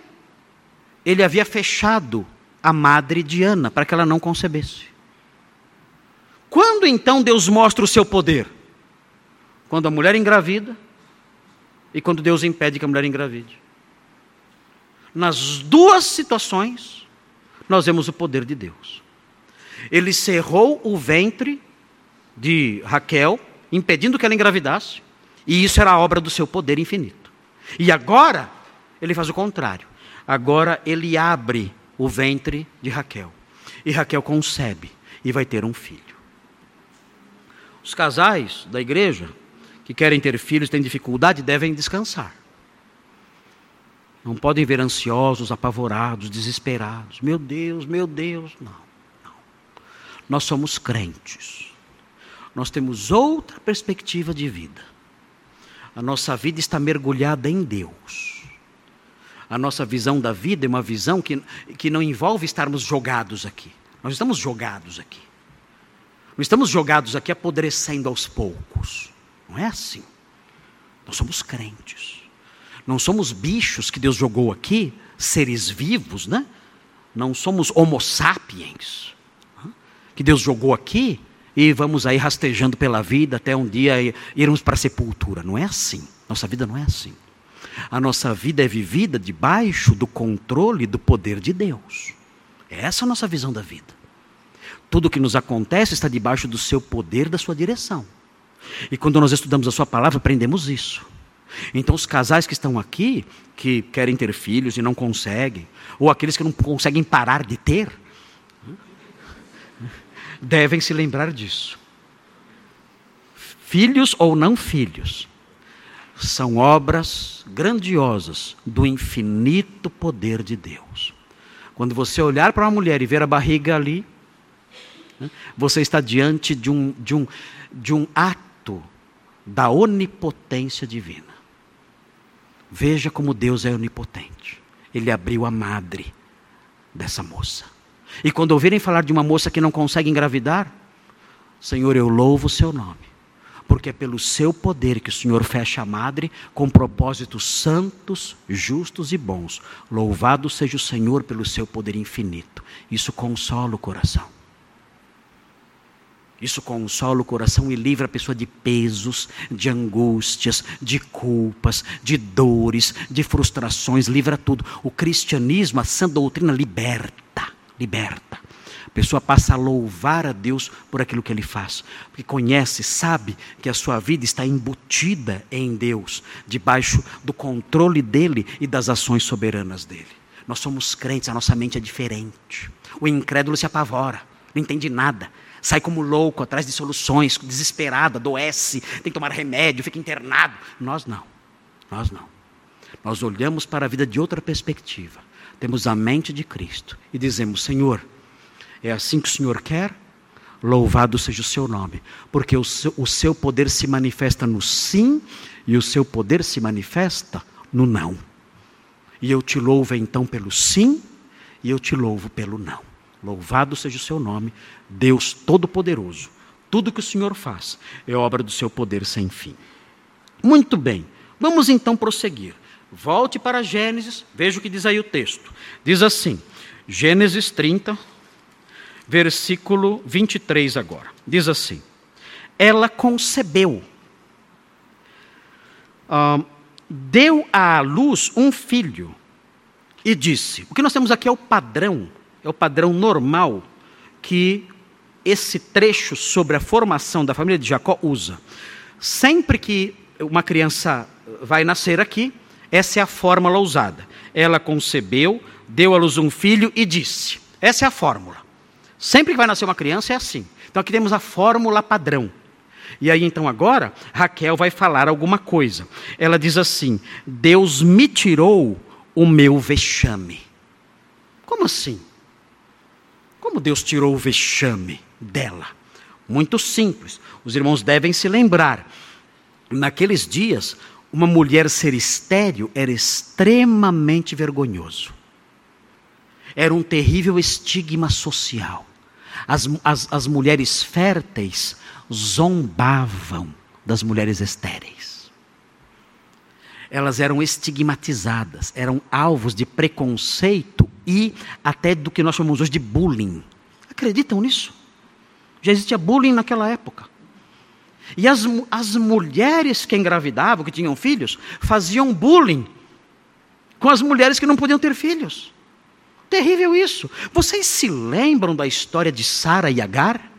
ele havia fechado a madre Diana para que ela não concebesse. Quando então Deus mostra o seu poder? Quando a mulher engravida e quando Deus impede que a mulher engravide. Nas duas situações, nós vemos o poder de Deus. Ele cerrou o ventre de Raquel, impedindo que ela engravidasse, e isso era a obra do seu poder infinito. E agora, ele faz o contrário. Agora ele abre o ventre de Raquel. E Raquel concebe e vai ter um filho. Os casais da igreja que querem ter filhos, têm dificuldade, devem descansar. Não podem ver ansiosos, apavorados, desesperados. Meu Deus, meu Deus. Não, não. Nós somos crentes. Nós temos outra perspectiva de vida. A nossa vida está mergulhada em Deus. A nossa visão da vida é uma visão que, que não envolve estarmos jogados aqui. Nós estamos jogados aqui. Não estamos jogados aqui apodrecendo aos poucos. Não é assim. Nós somos crentes. Não somos bichos que Deus jogou aqui, seres vivos, né? Não somos homo sapiens, que Deus jogou aqui e vamos aí rastejando pela vida até um dia irmos para a sepultura. Não é assim. Nossa vida não é assim. A nossa vida é vivida debaixo do controle do poder de Deus. Essa é a nossa visão da vida. Tudo que nos acontece está debaixo do seu poder, da sua direção. E quando nós estudamos a Sua palavra, aprendemos isso. Então, os casais que estão aqui, que querem ter filhos e não conseguem, ou aqueles que não conseguem parar de ter, devem se lembrar disso. Filhos ou não filhos, são obras grandiosas do infinito poder de Deus. Quando você olhar para uma mulher e ver a barriga ali, né, você está diante de um, de um, de um ato da onipotência divina. Veja como Deus é onipotente. Ele abriu a madre dessa moça. E quando ouvirem falar de uma moça que não consegue engravidar, Senhor, eu louvo o seu nome, porque é pelo seu poder que o Senhor fecha a madre com propósitos santos, justos e bons. Louvado seja o Senhor pelo seu poder infinito. Isso consola o coração. Isso consola o coração e livra a pessoa de pesos, de angústias, de culpas, de dores, de frustrações, livra tudo. O cristianismo, a sã doutrina, liberta, liberta. A pessoa passa a louvar a Deus por aquilo que ele faz, porque conhece, sabe que a sua vida está embutida em Deus, debaixo do controle dele e das ações soberanas dele. Nós somos crentes, a nossa mente é diferente. O incrédulo se apavora, não entende nada sai como louco atrás de soluções, desesperado, adoece, tem que tomar remédio, fica internado. Nós não. Nós não. Nós olhamos para a vida de outra perspectiva. Temos a mente de Cristo e dizemos: Senhor, é assim que o Senhor quer? Louvado seja o seu nome, porque o seu, o seu poder se manifesta no sim e o seu poder se manifesta no não. E eu te louvo então pelo sim e eu te louvo pelo não. Louvado seja o seu nome, Deus Todo-Poderoso. Tudo que o Senhor faz é obra do seu poder sem fim. Muito bem, vamos então prosseguir. Volte para Gênesis, veja o que diz aí o texto. Diz assim, Gênesis 30, versículo 23 agora. Diz assim: Ela concebeu, uh, deu à luz um filho e disse: O que nós temos aqui é o padrão é o padrão normal que esse trecho sobre a formação da família de Jacó usa. Sempre que uma criança vai nascer aqui, essa é a fórmula usada. Ela concebeu, deu à luz um filho e disse. Essa é a fórmula. Sempre que vai nascer uma criança é assim. Então aqui temos a fórmula padrão. E aí então agora Raquel vai falar alguma coisa. Ela diz assim: Deus me tirou o meu vexame. Como assim? Como Deus tirou o vexame dela? Muito simples. Os irmãos devem se lembrar. Naqueles dias, uma mulher ser estéril era extremamente vergonhoso. Era um terrível estigma social. As, as, as mulheres férteis zombavam das mulheres estéreis. Elas eram estigmatizadas, eram alvos de preconceito e até do que nós chamamos hoje de bullying. Acreditam nisso? Já existia bullying naquela época. E as, as mulheres que engravidavam, que tinham filhos, faziam bullying com as mulheres que não podiam ter filhos. Terrível isso. Vocês se lembram da história de Sara e Agar?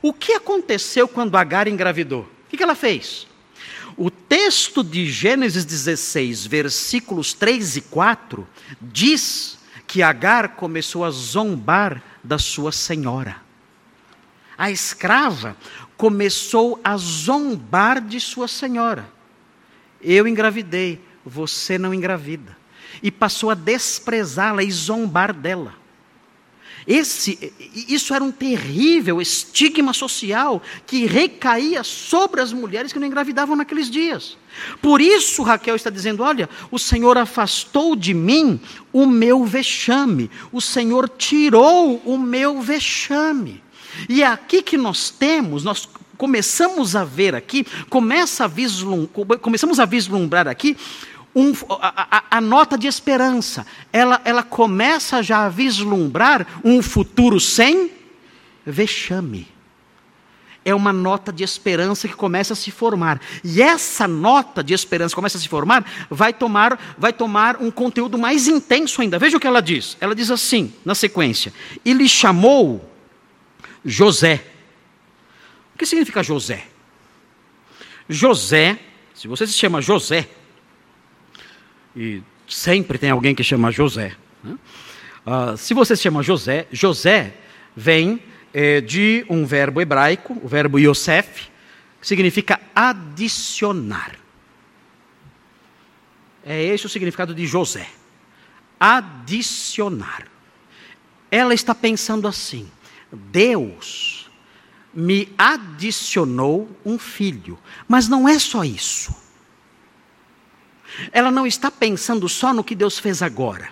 O que aconteceu quando Agar engravidou? O que ela fez? O texto de Gênesis 16, versículos 3 e 4, diz que Agar começou a zombar da sua senhora. A escrava começou a zombar de sua senhora. Eu engravidei, você não engravida. E passou a desprezá-la e zombar dela. Esse, isso era um terrível estigma social que recaía sobre as mulheres que não engravidavam naqueles dias. Por isso Raquel está dizendo: Olha, o Senhor afastou de mim o meu vexame, o Senhor tirou o meu vexame. E é aqui que nós temos, nós começamos a ver aqui, começa a começamos a vislumbrar aqui um, a, a, a, nota de esperança. Ela, ela começa já a vislumbrar um futuro sem vexame. É uma nota de esperança que começa a se formar. E essa nota de esperança começa a se formar vai tomar, vai tomar um conteúdo mais intenso ainda. Veja o que ela diz. Ela diz assim, na sequência: E lhe chamou José. O que significa José? José, se você se chama José, e sempre tem alguém que chama José. Né? Uh, se você se chama José, José vem é, de um verbo hebraico, o verbo Yosef, que significa adicionar. É esse o significado de José. Adicionar. Ela está pensando assim: Deus me adicionou um filho. Mas não é só isso. Ela não está pensando só no que Deus fez agora.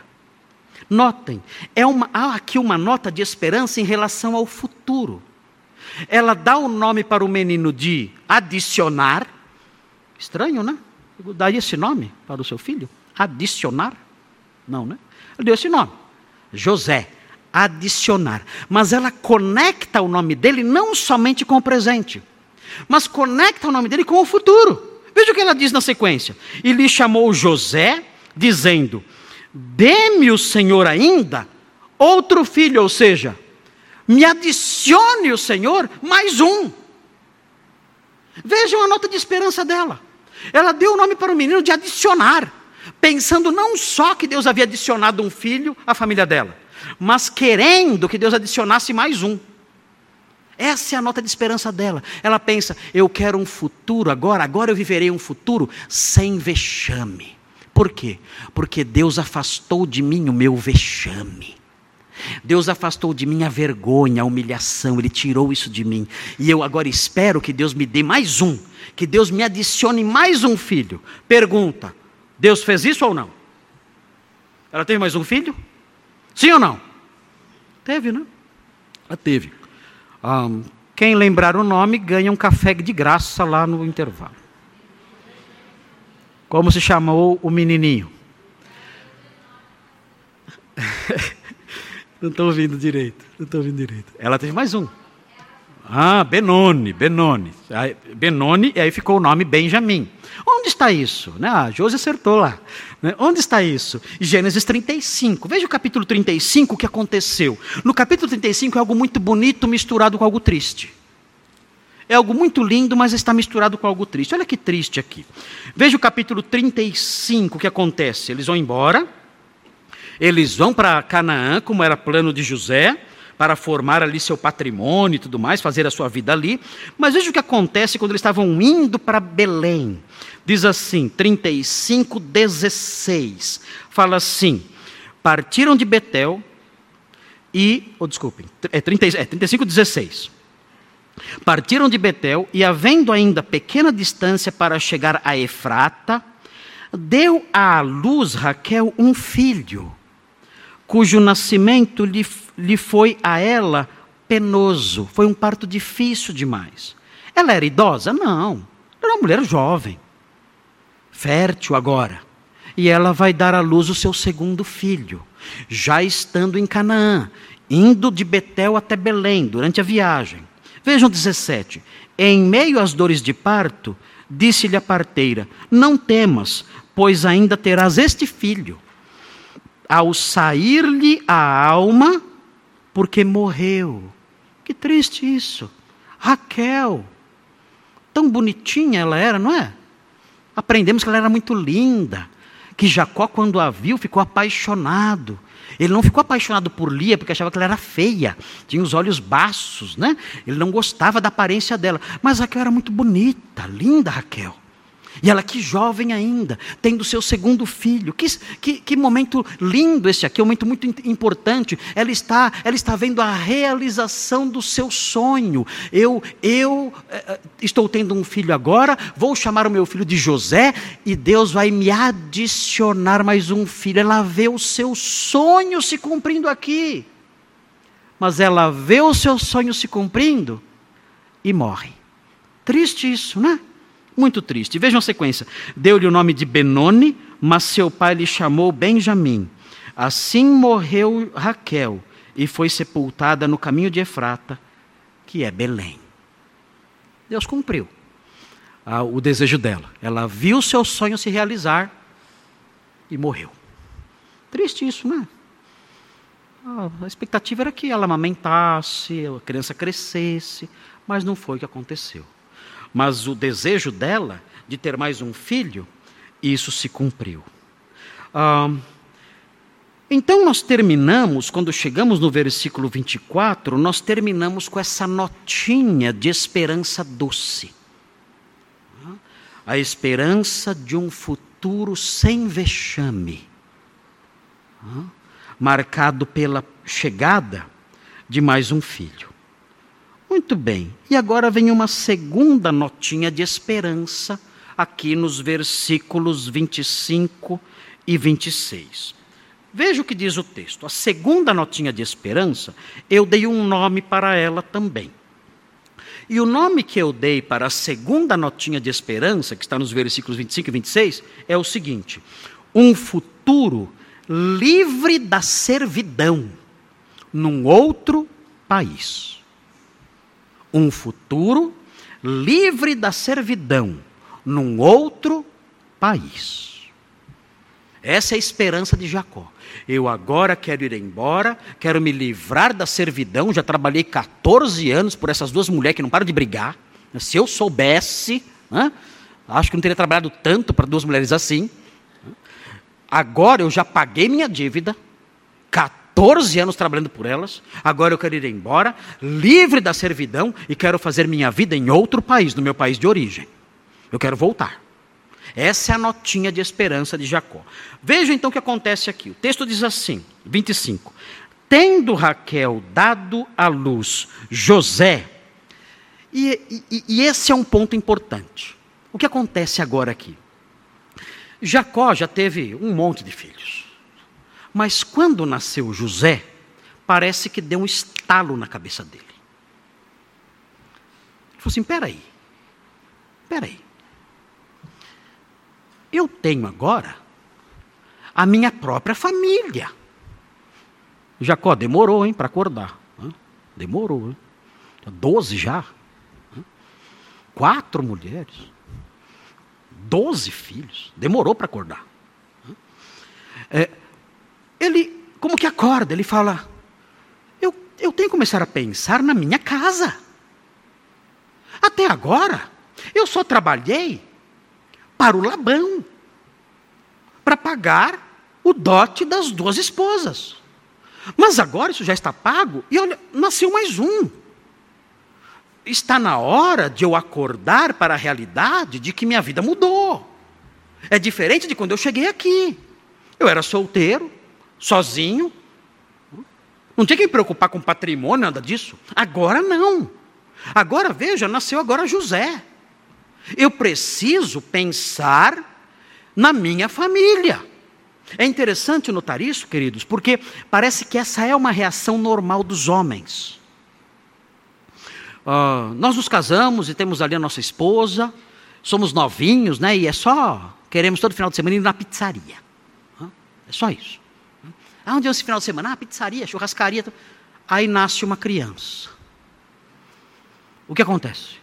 Notem, é uma, há aqui uma nota de esperança em relação ao futuro. Ela dá o nome para o menino de adicionar. Estranho, né? Daria esse nome para o seu filho? Adicionar? Não, né? Ele deu esse nome. José. Adicionar. Mas ela conecta o nome dele não somente com o presente, mas conecta o nome dele com o futuro. Veja o que ela diz na sequência. E lhe chamou José, dizendo: Dê-me o Senhor ainda outro filho, ou seja, me adicione o Senhor mais um. Vejam a nota de esperança dela. Ela deu o nome para o menino de adicionar, pensando não só que Deus havia adicionado um filho à família dela, mas querendo que Deus adicionasse mais um. Essa é a nota de esperança dela. Ela pensa: eu quero um futuro agora, agora eu viverei um futuro sem vexame. Por quê? Porque Deus afastou de mim o meu vexame. Deus afastou de mim a vergonha, a humilhação, Ele tirou isso de mim. E eu agora espero que Deus me dê mais um, que Deus me adicione mais um filho. Pergunta: Deus fez isso ou não? Ela teve mais um filho? Sim ou não? Teve, né? Ela teve. Um, quem lembrar o nome ganha um café de graça lá no intervalo. Como se chamou o menininho? não estou ouvindo direito. Não estou ouvindo direito. Ela teve mais um. Ah, Benoni, Benoni. Benoni, e aí ficou o nome Benjamim. Onde está isso? Né? Ah, José acertou lá. Né? Onde está isso? Gênesis 35. Veja o capítulo 35, o que aconteceu. No capítulo 35 é algo muito bonito misturado com algo triste. É algo muito lindo, mas está misturado com algo triste. Olha que triste aqui. Veja o capítulo 35, o que acontece. Eles vão embora, eles vão para Canaã, como era plano de José para formar ali seu patrimônio e tudo mais, fazer a sua vida ali. Mas veja o que acontece quando eles estavam indo para Belém. Diz assim, 35, 16. Fala assim: partiram de Betel e. Oh, desculpem, é, 30, é 35, 16. Partiram de Betel e, havendo ainda pequena distância para chegar a Efrata, deu à luz Raquel um filho, cujo nascimento lhe lhe foi a ela penoso, foi um parto difícil demais. Ela era idosa? Não. Era uma mulher jovem, fértil agora. E ela vai dar à luz o seu segundo filho. já estando em Canaã, indo de Betel até Belém durante a viagem. Vejam 17. Em meio às dores de parto, disse-lhe a parteira: Não temas, pois ainda terás este filho. Ao sair-lhe a alma, porque morreu. Que triste isso. Raquel, tão bonitinha ela era, não é? Aprendemos que ela era muito linda, que Jacó, quando a viu, ficou apaixonado. Ele não ficou apaixonado por Lia porque achava que ela era feia, tinha os olhos baços, né? Ele não gostava da aparência dela. Mas Raquel era muito bonita, linda Raquel. E ela, que jovem ainda, tendo seu segundo filho. Que, que, que momento lindo esse aqui, um momento muito importante. Ela está, ela está vendo a realização do seu sonho. Eu, eu eh, estou tendo um filho agora, vou chamar o meu filho de José, e Deus vai me adicionar mais um filho. Ela vê o seu sonho se cumprindo aqui. Mas ela vê o seu sonho se cumprindo e morre. Triste isso, né? Muito triste. Vejam a sequência. Deu-lhe o nome de Benoni, mas seu pai lhe chamou Benjamim. Assim morreu Raquel e foi sepultada no caminho de Efrata, que é Belém. Deus cumpriu ah, o desejo dela. Ela viu seu sonho se realizar e morreu. Triste isso, né? Ah, a expectativa era que ela amamentasse, a criança crescesse, mas não foi o que aconteceu mas o desejo dela de ter mais um filho, isso se cumpriu. Ah, então nós terminamos, quando chegamos no versículo 24, nós terminamos com essa notinha de esperança doce. A esperança de um futuro sem vexame, marcado pela chegada de mais um filho. Muito bem. E agora vem uma segunda notinha de esperança aqui nos versículos 25 e 26. Veja o que diz o texto. A segunda notinha de esperança, eu dei um nome para ela também. E o nome que eu dei para a segunda notinha de esperança, que está nos versículos 25 e 26, é o seguinte: um futuro livre da servidão num outro país um futuro livre da servidão num outro país. Essa é a esperança de Jacó. Eu agora quero ir embora, quero me livrar da servidão. Já trabalhei 14 anos por essas duas mulheres que não param de brigar. Se eu soubesse, né, acho que não teria trabalhado tanto para duas mulheres assim. Agora eu já paguei minha dívida, 14 anos trabalhando por elas, agora eu quero ir embora, livre da servidão e quero fazer minha vida em outro país, no meu país de origem. Eu quero voltar. Essa é a notinha de esperança de Jacó. Veja então o que acontece aqui. O texto diz assim, 25: Tendo Raquel dado à luz José, e, e, e esse é um ponto importante. O que acontece agora aqui? Jacó já teve um monte de filhos. Mas quando nasceu José, parece que deu um estalo na cabeça dele. Ele falou assim: peraí, peraí. Eu tenho agora a minha própria família. Jacó demorou, hein, para acordar. Demorou, hein? Doze já. Quatro mulheres. Doze filhos. Demorou para acordar. É, ele como que acorda, ele fala: eu, eu tenho que começar a pensar na minha casa. Até agora, eu só trabalhei para o Labão, para pagar o dote das duas esposas. Mas agora isso já está pago e olha, nasceu mais um. Está na hora de eu acordar para a realidade de que minha vida mudou. É diferente de quando eu cheguei aqui. Eu era solteiro, sozinho. Não tinha que me preocupar com patrimônio, nada disso. Agora não. Agora, veja, nasceu agora José. Eu preciso pensar na minha família. É interessante notar isso, queridos, porque parece que essa é uma reação normal dos homens. Uh, nós nos casamos e temos ali a nossa esposa, somos novinhos, né? E é só, queremos todo final de semana ir na pizzaria. É só isso. Ah, onde é esse final de semana? Ah, pizzaria, churrascaria. Aí nasce uma criança. O que acontece?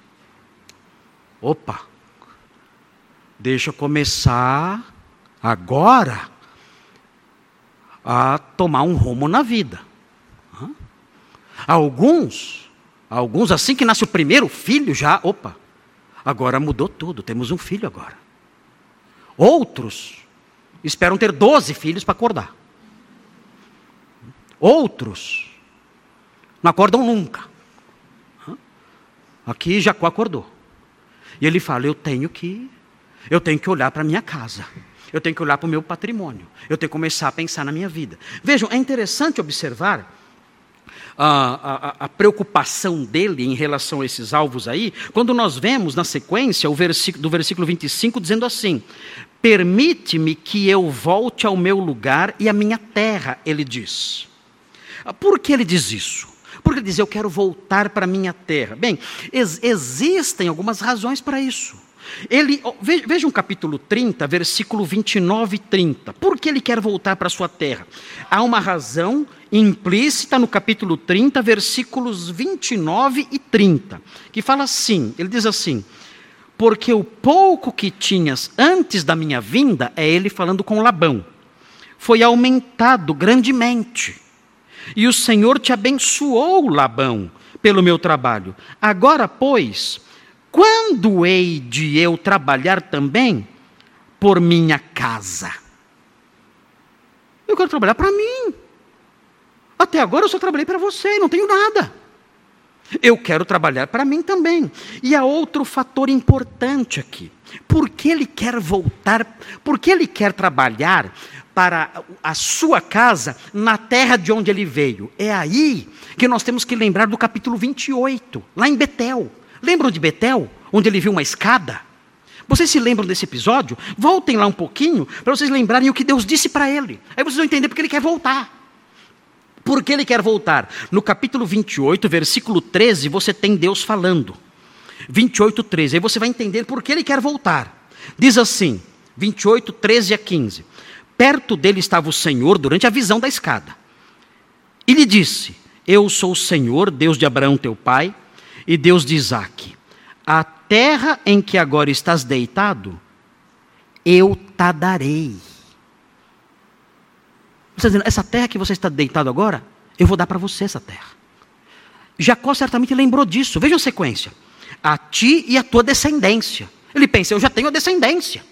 Opa, deixa eu começar agora a tomar um rumo na vida. Alguns, alguns assim que nasce o primeiro filho já, opa, agora mudou tudo, temos um filho agora. Outros esperam ter 12 filhos para acordar. Outros não acordam nunca. Aqui Jacó acordou. E ele fala: Eu tenho que, eu tenho que olhar para minha casa. Eu tenho que olhar para o meu patrimônio. Eu tenho que começar a pensar na minha vida. Vejam, é interessante observar a, a, a, preocupação dele em relação a esses alvos aí, quando nós vemos na sequência o versículo, do versículo 25 dizendo assim: Permite-me que eu volte ao meu lugar e à minha terra, ele diz. Por que ele diz isso? Porque ele diz: Eu quero voltar para minha terra. Bem, ex existem algumas razões para isso. Ele, veja um capítulo 30, versículo 29 e 30. Por que ele quer voltar para sua terra? Há uma razão implícita no capítulo 30, versículos 29 e 30, que fala assim: ele diz assim. Porque o pouco que tinhas antes da minha vinda, é ele falando com Labão, foi aumentado grandemente. E o Senhor te abençoou, Labão, pelo meu trabalho. Agora, pois, quando hei de eu trabalhar também por minha casa? Eu quero trabalhar para mim. Até agora eu só trabalhei para você, não tenho nada. Eu quero trabalhar para mim também. E há outro fator importante aqui. Por que ele quer voltar? Por que ele quer trabalhar para a sua casa na terra de onde ele veio? É aí que nós temos que lembrar do capítulo 28, lá em Betel. Lembram de Betel, onde ele viu uma escada? Vocês se lembram desse episódio? Voltem lá um pouquinho para vocês lembrarem o que Deus disse para ele. Aí vocês vão entender porque ele quer voltar. Por que ele quer voltar? No capítulo 28, versículo 13, você tem Deus falando. 28, 13. Aí você vai entender por que ele quer voltar. Diz assim, 28, 13 a 15. Perto dele estava o Senhor durante a visão da escada. E lhe disse: Eu sou o Senhor, Deus de Abraão teu pai, e Deus de Isaque. A terra em que agora estás deitado, eu te darei. Você está dizendo, essa terra que você está deitado agora, eu vou dar para você essa terra. Jacó certamente lembrou disso. Veja a sequência. A ti e a tua descendência. Ele pensa, eu já tenho a descendência.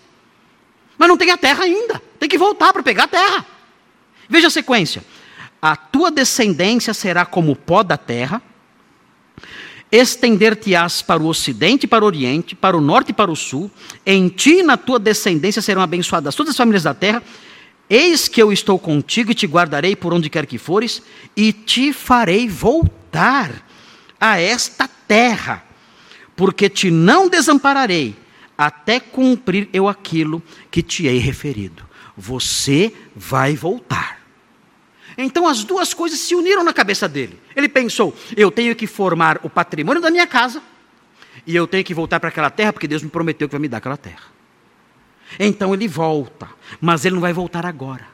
Mas não tem a terra ainda. Tem que voltar para pegar a terra. Veja a sequência. A tua descendência será como o pó da terra, estender-te-ás para o ocidente e para o oriente, para o norte e para o sul, em ti e na tua descendência serão abençoadas todas as famílias da terra, Eis que eu estou contigo e te guardarei por onde quer que fores, e te farei voltar a esta terra, porque te não desampararei, até cumprir eu aquilo que te hei referido. Você vai voltar. Então as duas coisas se uniram na cabeça dele. Ele pensou: eu tenho que formar o patrimônio da minha casa, e eu tenho que voltar para aquela terra, porque Deus me prometeu que vai me dar aquela terra. Então ele volta, mas ele não vai voltar agora.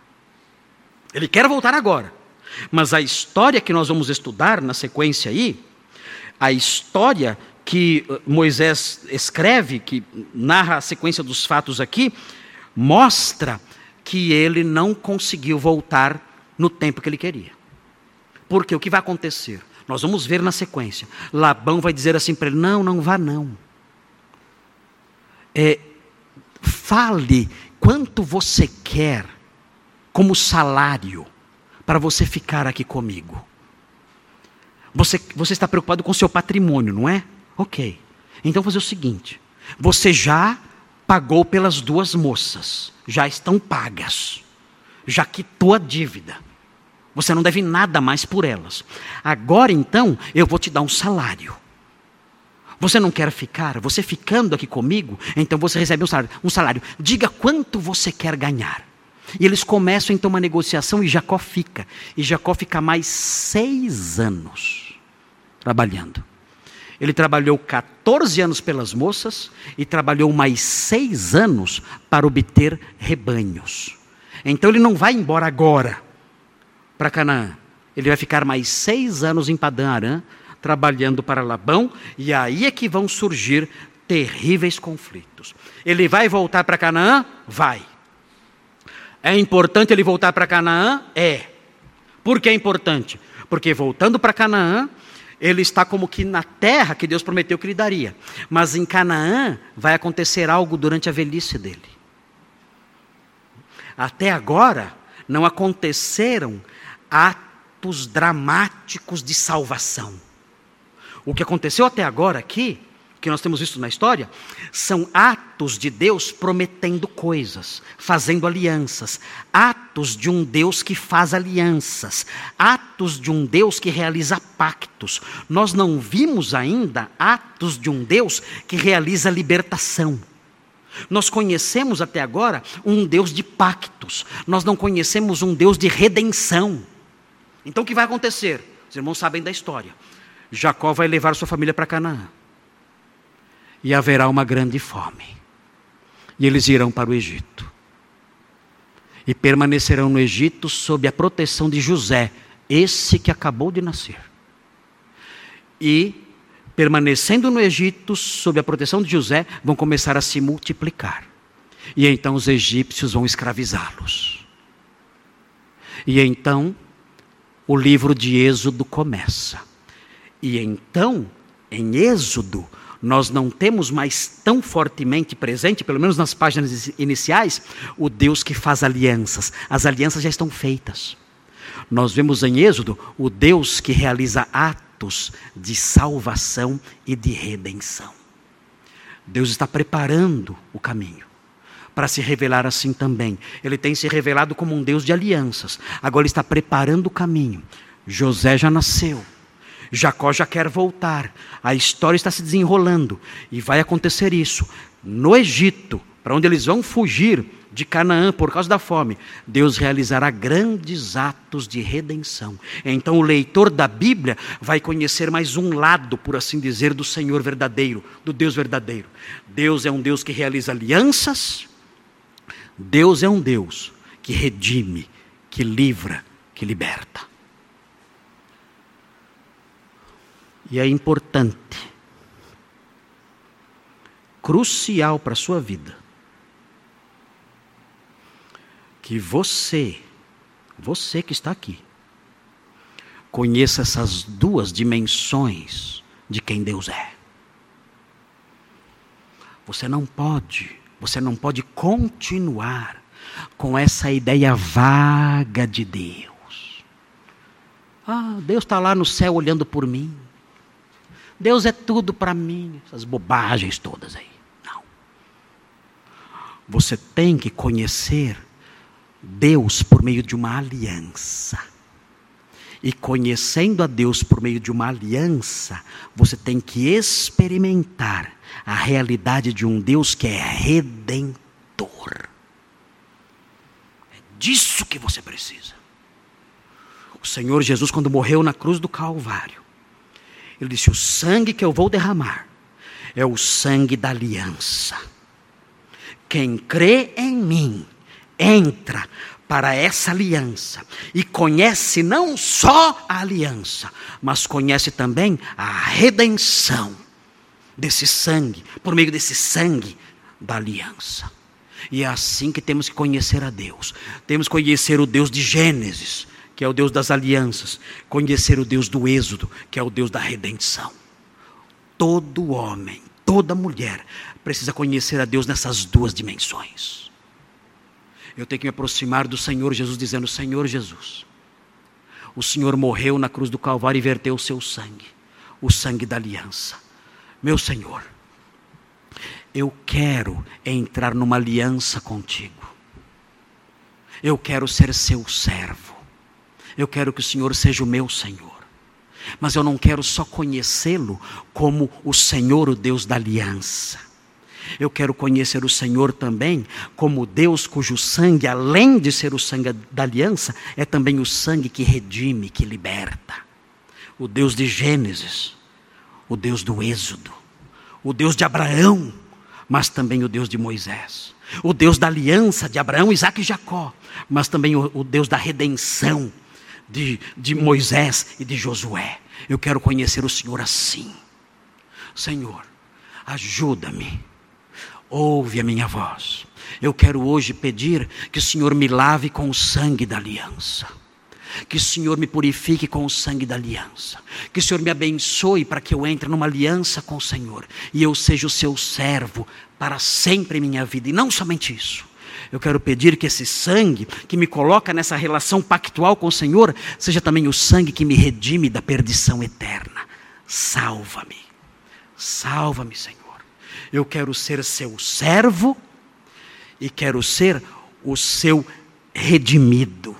Ele quer voltar agora. Mas a história que nós vamos estudar na sequência aí, a história que eh, Moisés escreve, que narra a sequência dos fatos aqui, mostra que ele não conseguiu voltar no tempo que ele queria. Porque o que vai acontecer? Nós vamos ver na sequência. Labão vai dizer assim para ele: Não, não vá não. É, Fale quanto você quer como salário para você ficar aqui comigo. Você, você está preocupado com seu patrimônio, não é? Ok. Então fazer o seguinte: você já pagou pelas duas moças, já estão pagas, já quitou a dívida. Você não deve nada mais por elas. Agora então eu vou te dar um salário. Você não quer ficar? Você ficando aqui comigo, então você recebe um salário. Um salário. Diga quanto você quer ganhar. E eles começam então uma negociação e Jacó fica. E Jacó fica mais seis anos trabalhando. Ele trabalhou 14 anos pelas moças e trabalhou mais seis anos para obter rebanhos. Então ele não vai embora agora. para Canaã. Ele vai ficar mais seis anos em Padã Arã, trabalhando para Labão, e aí é que vão surgir terríveis conflitos. Ele vai voltar para Canaã? Vai. É importante ele voltar para Canaã? É. Por que é importante? Porque voltando para Canaã, ele está como que na terra que Deus prometeu que lhe daria. Mas em Canaã vai acontecer algo durante a velhice dele. Até agora não aconteceram atos dramáticos de salvação. O que aconteceu até agora aqui que nós temos visto na história, são atos de Deus prometendo coisas, fazendo alianças, atos de um Deus que faz alianças, atos de um Deus que realiza pactos. Nós não vimos ainda atos de um Deus que realiza libertação. Nós conhecemos até agora um Deus de pactos, nós não conhecemos um Deus de redenção. Então o que vai acontecer? Os irmãos sabem da história. Jacó vai levar sua família para Canaã e haverá uma grande fome. E eles irão para o Egito. E permanecerão no Egito sob a proteção de José, esse que acabou de nascer. E, permanecendo no Egito sob a proteção de José, vão começar a se multiplicar. E então os egípcios vão escravizá-los. E então o livro de Êxodo começa. E então, em Êxodo, nós não temos mais tão fortemente presente, pelo menos nas páginas iniciais, o Deus que faz alianças. As alianças já estão feitas. Nós vemos em Êxodo o Deus que realiza atos de salvação e de redenção. Deus está preparando o caminho para se revelar assim também. Ele tem se revelado como um Deus de alianças. Agora ele está preparando o caminho. José já nasceu. Jacó já quer voltar. A história está se desenrolando e vai acontecer isso. No Egito, para onde eles vão fugir de Canaã por causa da fome, Deus realizará grandes atos de redenção. Então o leitor da Bíblia vai conhecer mais um lado, por assim dizer, do Senhor verdadeiro, do Deus verdadeiro. Deus é um Deus que realiza alianças. Deus é um Deus que redime, que livra, que liberta. E é importante, crucial para a sua vida, que você, você que está aqui, conheça essas duas dimensões de quem Deus é. Você não pode, você não pode continuar com essa ideia vaga de Deus. Ah, Deus está lá no céu olhando por mim. Deus é tudo para mim, essas bobagens todas aí. Não. Você tem que conhecer Deus por meio de uma aliança. E conhecendo a Deus por meio de uma aliança, você tem que experimentar a realidade de um Deus que é redentor. É disso que você precisa. O Senhor Jesus, quando morreu na cruz do Calvário, ele disse: O sangue que eu vou derramar é o sangue da aliança. Quem crê em mim entra para essa aliança e conhece não só a aliança, mas conhece também a redenção desse sangue, por meio desse sangue da aliança. E é assim que temos que conhecer a Deus. Temos que conhecer o Deus de Gênesis, que é o Deus das alianças, conhecer o Deus do êxodo, que é o Deus da redenção. Todo homem, toda mulher precisa conhecer a Deus nessas duas dimensões. Eu tenho que me aproximar do Senhor Jesus, dizendo: Senhor Jesus, o Senhor morreu na cruz do Calvário e verteu o seu sangue, o sangue da aliança. Meu Senhor, eu quero entrar numa aliança contigo. Eu quero ser seu servo. Eu quero que o Senhor seja o meu Senhor. Mas eu não quero só conhecê-lo como o Senhor, o Deus da aliança. Eu quero conhecer o Senhor também como Deus cujo sangue, além de ser o sangue da aliança, é também o sangue que redime, que liberta. O Deus de Gênesis, o Deus do Êxodo, o Deus de Abraão, mas também o Deus de Moisés. O Deus da aliança de Abraão, Isaac e Jacó, mas também o, o Deus da redenção de, de Moisés e de Josué. Eu quero conhecer o Senhor assim. Senhor, ajuda-me, ouve a minha voz. Eu quero hoje pedir que o Senhor me lave com o sangue da aliança. Que o Senhor me purifique com o sangue da aliança. Que o Senhor me abençoe para que eu entre numa aliança com o Senhor. E eu seja o seu servo para sempre em minha vida. E não somente isso. Eu quero pedir que esse sangue que me coloca nessa relação pactual com o Senhor seja também o sangue que me redime da perdição eterna. Salva-me. Salva-me, Senhor. Eu quero ser seu servo e quero ser o seu redimido.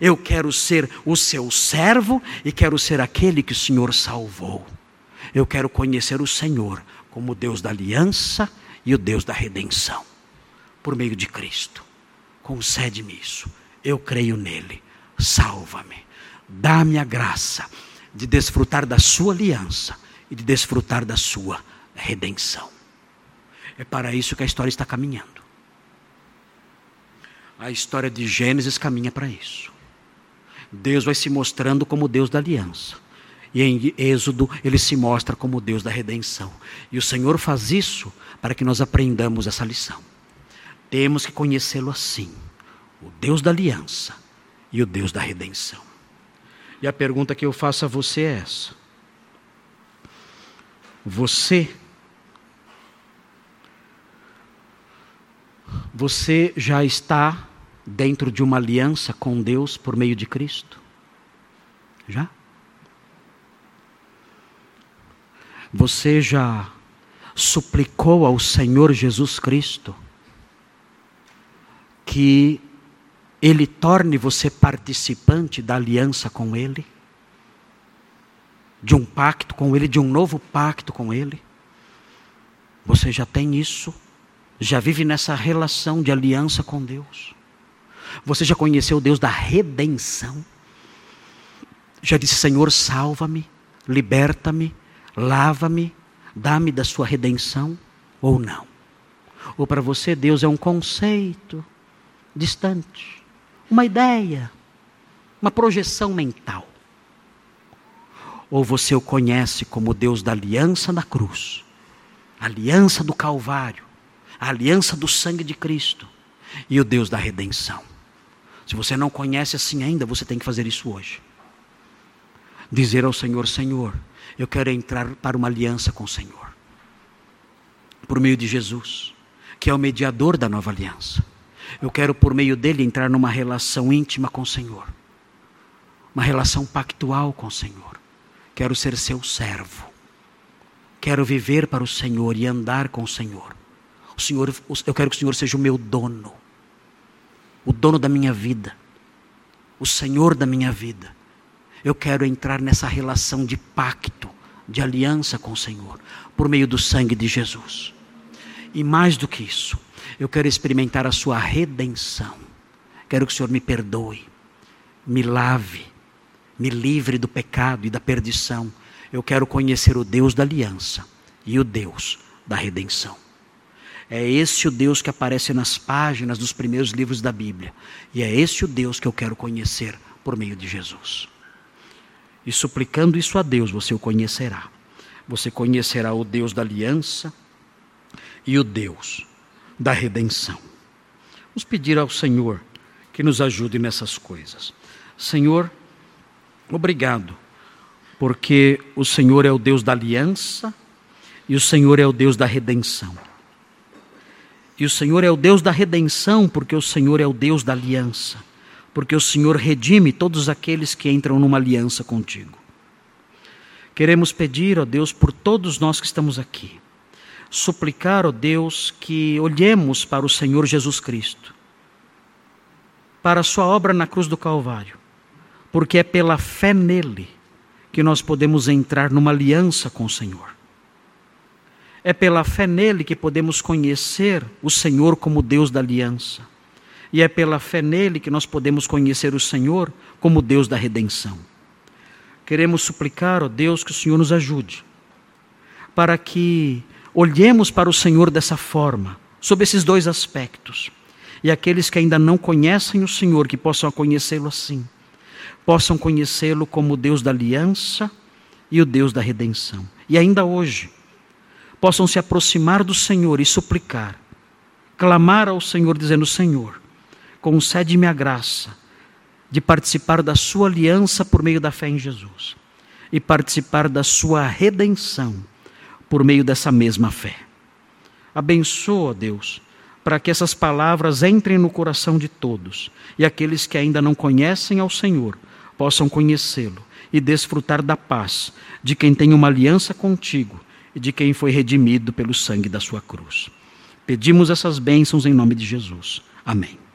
Eu quero ser o seu servo e quero ser aquele que o Senhor salvou. Eu quero conhecer o Senhor como o Deus da aliança e o Deus da redenção, por meio de Cristo. Concede-me isso. Eu creio nele. Salva-me. Dá-me a graça de desfrutar da sua aliança e de desfrutar da sua redenção. É para isso que a história está caminhando. A história de Gênesis caminha para isso. Deus vai se mostrando como Deus da aliança. E em Êxodo ele se mostra como Deus da redenção. E o Senhor faz isso para que nós aprendamos essa lição. Temos que conhecê-lo assim: o Deus da aliança e o Deus da redenção. E a pergunta que eu faço a você é essa: Você Você já está dentro de uma aliança com Deus por meio de Cristo? Já? Você já suplicou ao Senhor Jesus Cristo que Ele torne você participante da aliança com Ele? De um pacto com Ele, de um novo pacto com Ele? Você já tem isso? já vive nessa relação de aliança com Deus. Você já conheceu o Deus da redenção? Já disse: Senhor, salva-me, liberta-me, lava-me, dá-me da sua redenção? Ou não? Ou para você, Deus é um conceito distante, uma ideia, uma projeção mental? Ou você o conhece como Deus da aliança na cruz, aliança do Calvário? aliança do sangue de Cristo e o Deus da redenção. Se você não conhece assim ainda, você tem que fazer isso hoje. Dizer ao Senhor: Senhor, eu quero entrar para uma aliança com o Senhor, por meio de Jesus, que é o mediador da nova aliança. Eu quero, por meio dele, entrar numa relação íntima com o Senhor, uma relação pactual com o Senhor. Quero ser seu servo, quero viver para o Senhor e andar com o Senhor. O Senhor, eu quero que o Senhor seja o meu dono, o dono da minha vida, o Senhor da minha vida. Eu quero entrar nessa relação de pacto, de aliança com o Senhor, por meio do sangue de Jesus. E mais do que isso, eu quero experimentar a sua redenção. Quero que o Senhor me perdoe, me lave, me livre do pecado e da perdição. Eu quero conhecer o Deus da aliança e o Deus da redenção. É esse o Deus que aparece nas páginas dos primeiros livros da Bíblia. E é esse o Deus que eu quero conhecer por meio de Jesus. E suplicando isso a Deus, você o conhecerá. Você conhecerá o Deus da aliança e o Deus da redenção. Vamos pedir ao Senhor que nos ajude nessas coisas. Senhor, obrigado, porque o Senhor é o Deus da aliança e o Senhor é o Deus da redenção. E o Senhor é o Deus da redenção, porque o Senhor é o Deus da aliança. Porque o Senhor redime todos aqueles que entram numa aliança contigo. Queremos pedir, ó Deus, por todos nós que estamos aqui, suplicar, ó Deus, que olhemos para o Senhor Jesus Cristo, para a Sua obra na cruz do Calvário, porque é pela fé nele que nós podemos entrar numa aliança com o Senhor. É pela fé nele que podemos conhecer o Senhor como Deus da aliança. E é pela fé nele que nós podemos conhecer o Senhor como Deus da redenção. Queremos suplicar, ó Deus, que o Senhor nos ajude, para que olhemos para o Senhor dessa forma, sob esses dois aspectos. E aqueles que ainda não conhecem o Senhor, que possam conhecê-lo assim, possam conhecê-lo como o Deus da aliança e o Deus da redenção. E ainda hoje, possam se aproximar do Senhor e suplicar, clamar ao Senhor, dizendo: Senhor, concede-me a graça de participar da Sua aliança por meio da fé em Jesus e participar da Sua redenção por meio dessa mesma fé. Abençoa, Deus, para que essas palavras entrem no coração de todos e aqueles que ainda não conhecem ao Senhor possam conhecê-lo e desfrutar da paz de quem tem uma aliança contigo e de quem foi redimido pelo sangue da sua cruz. Pedimos essas bênçãos em nome de Jesus. Amém.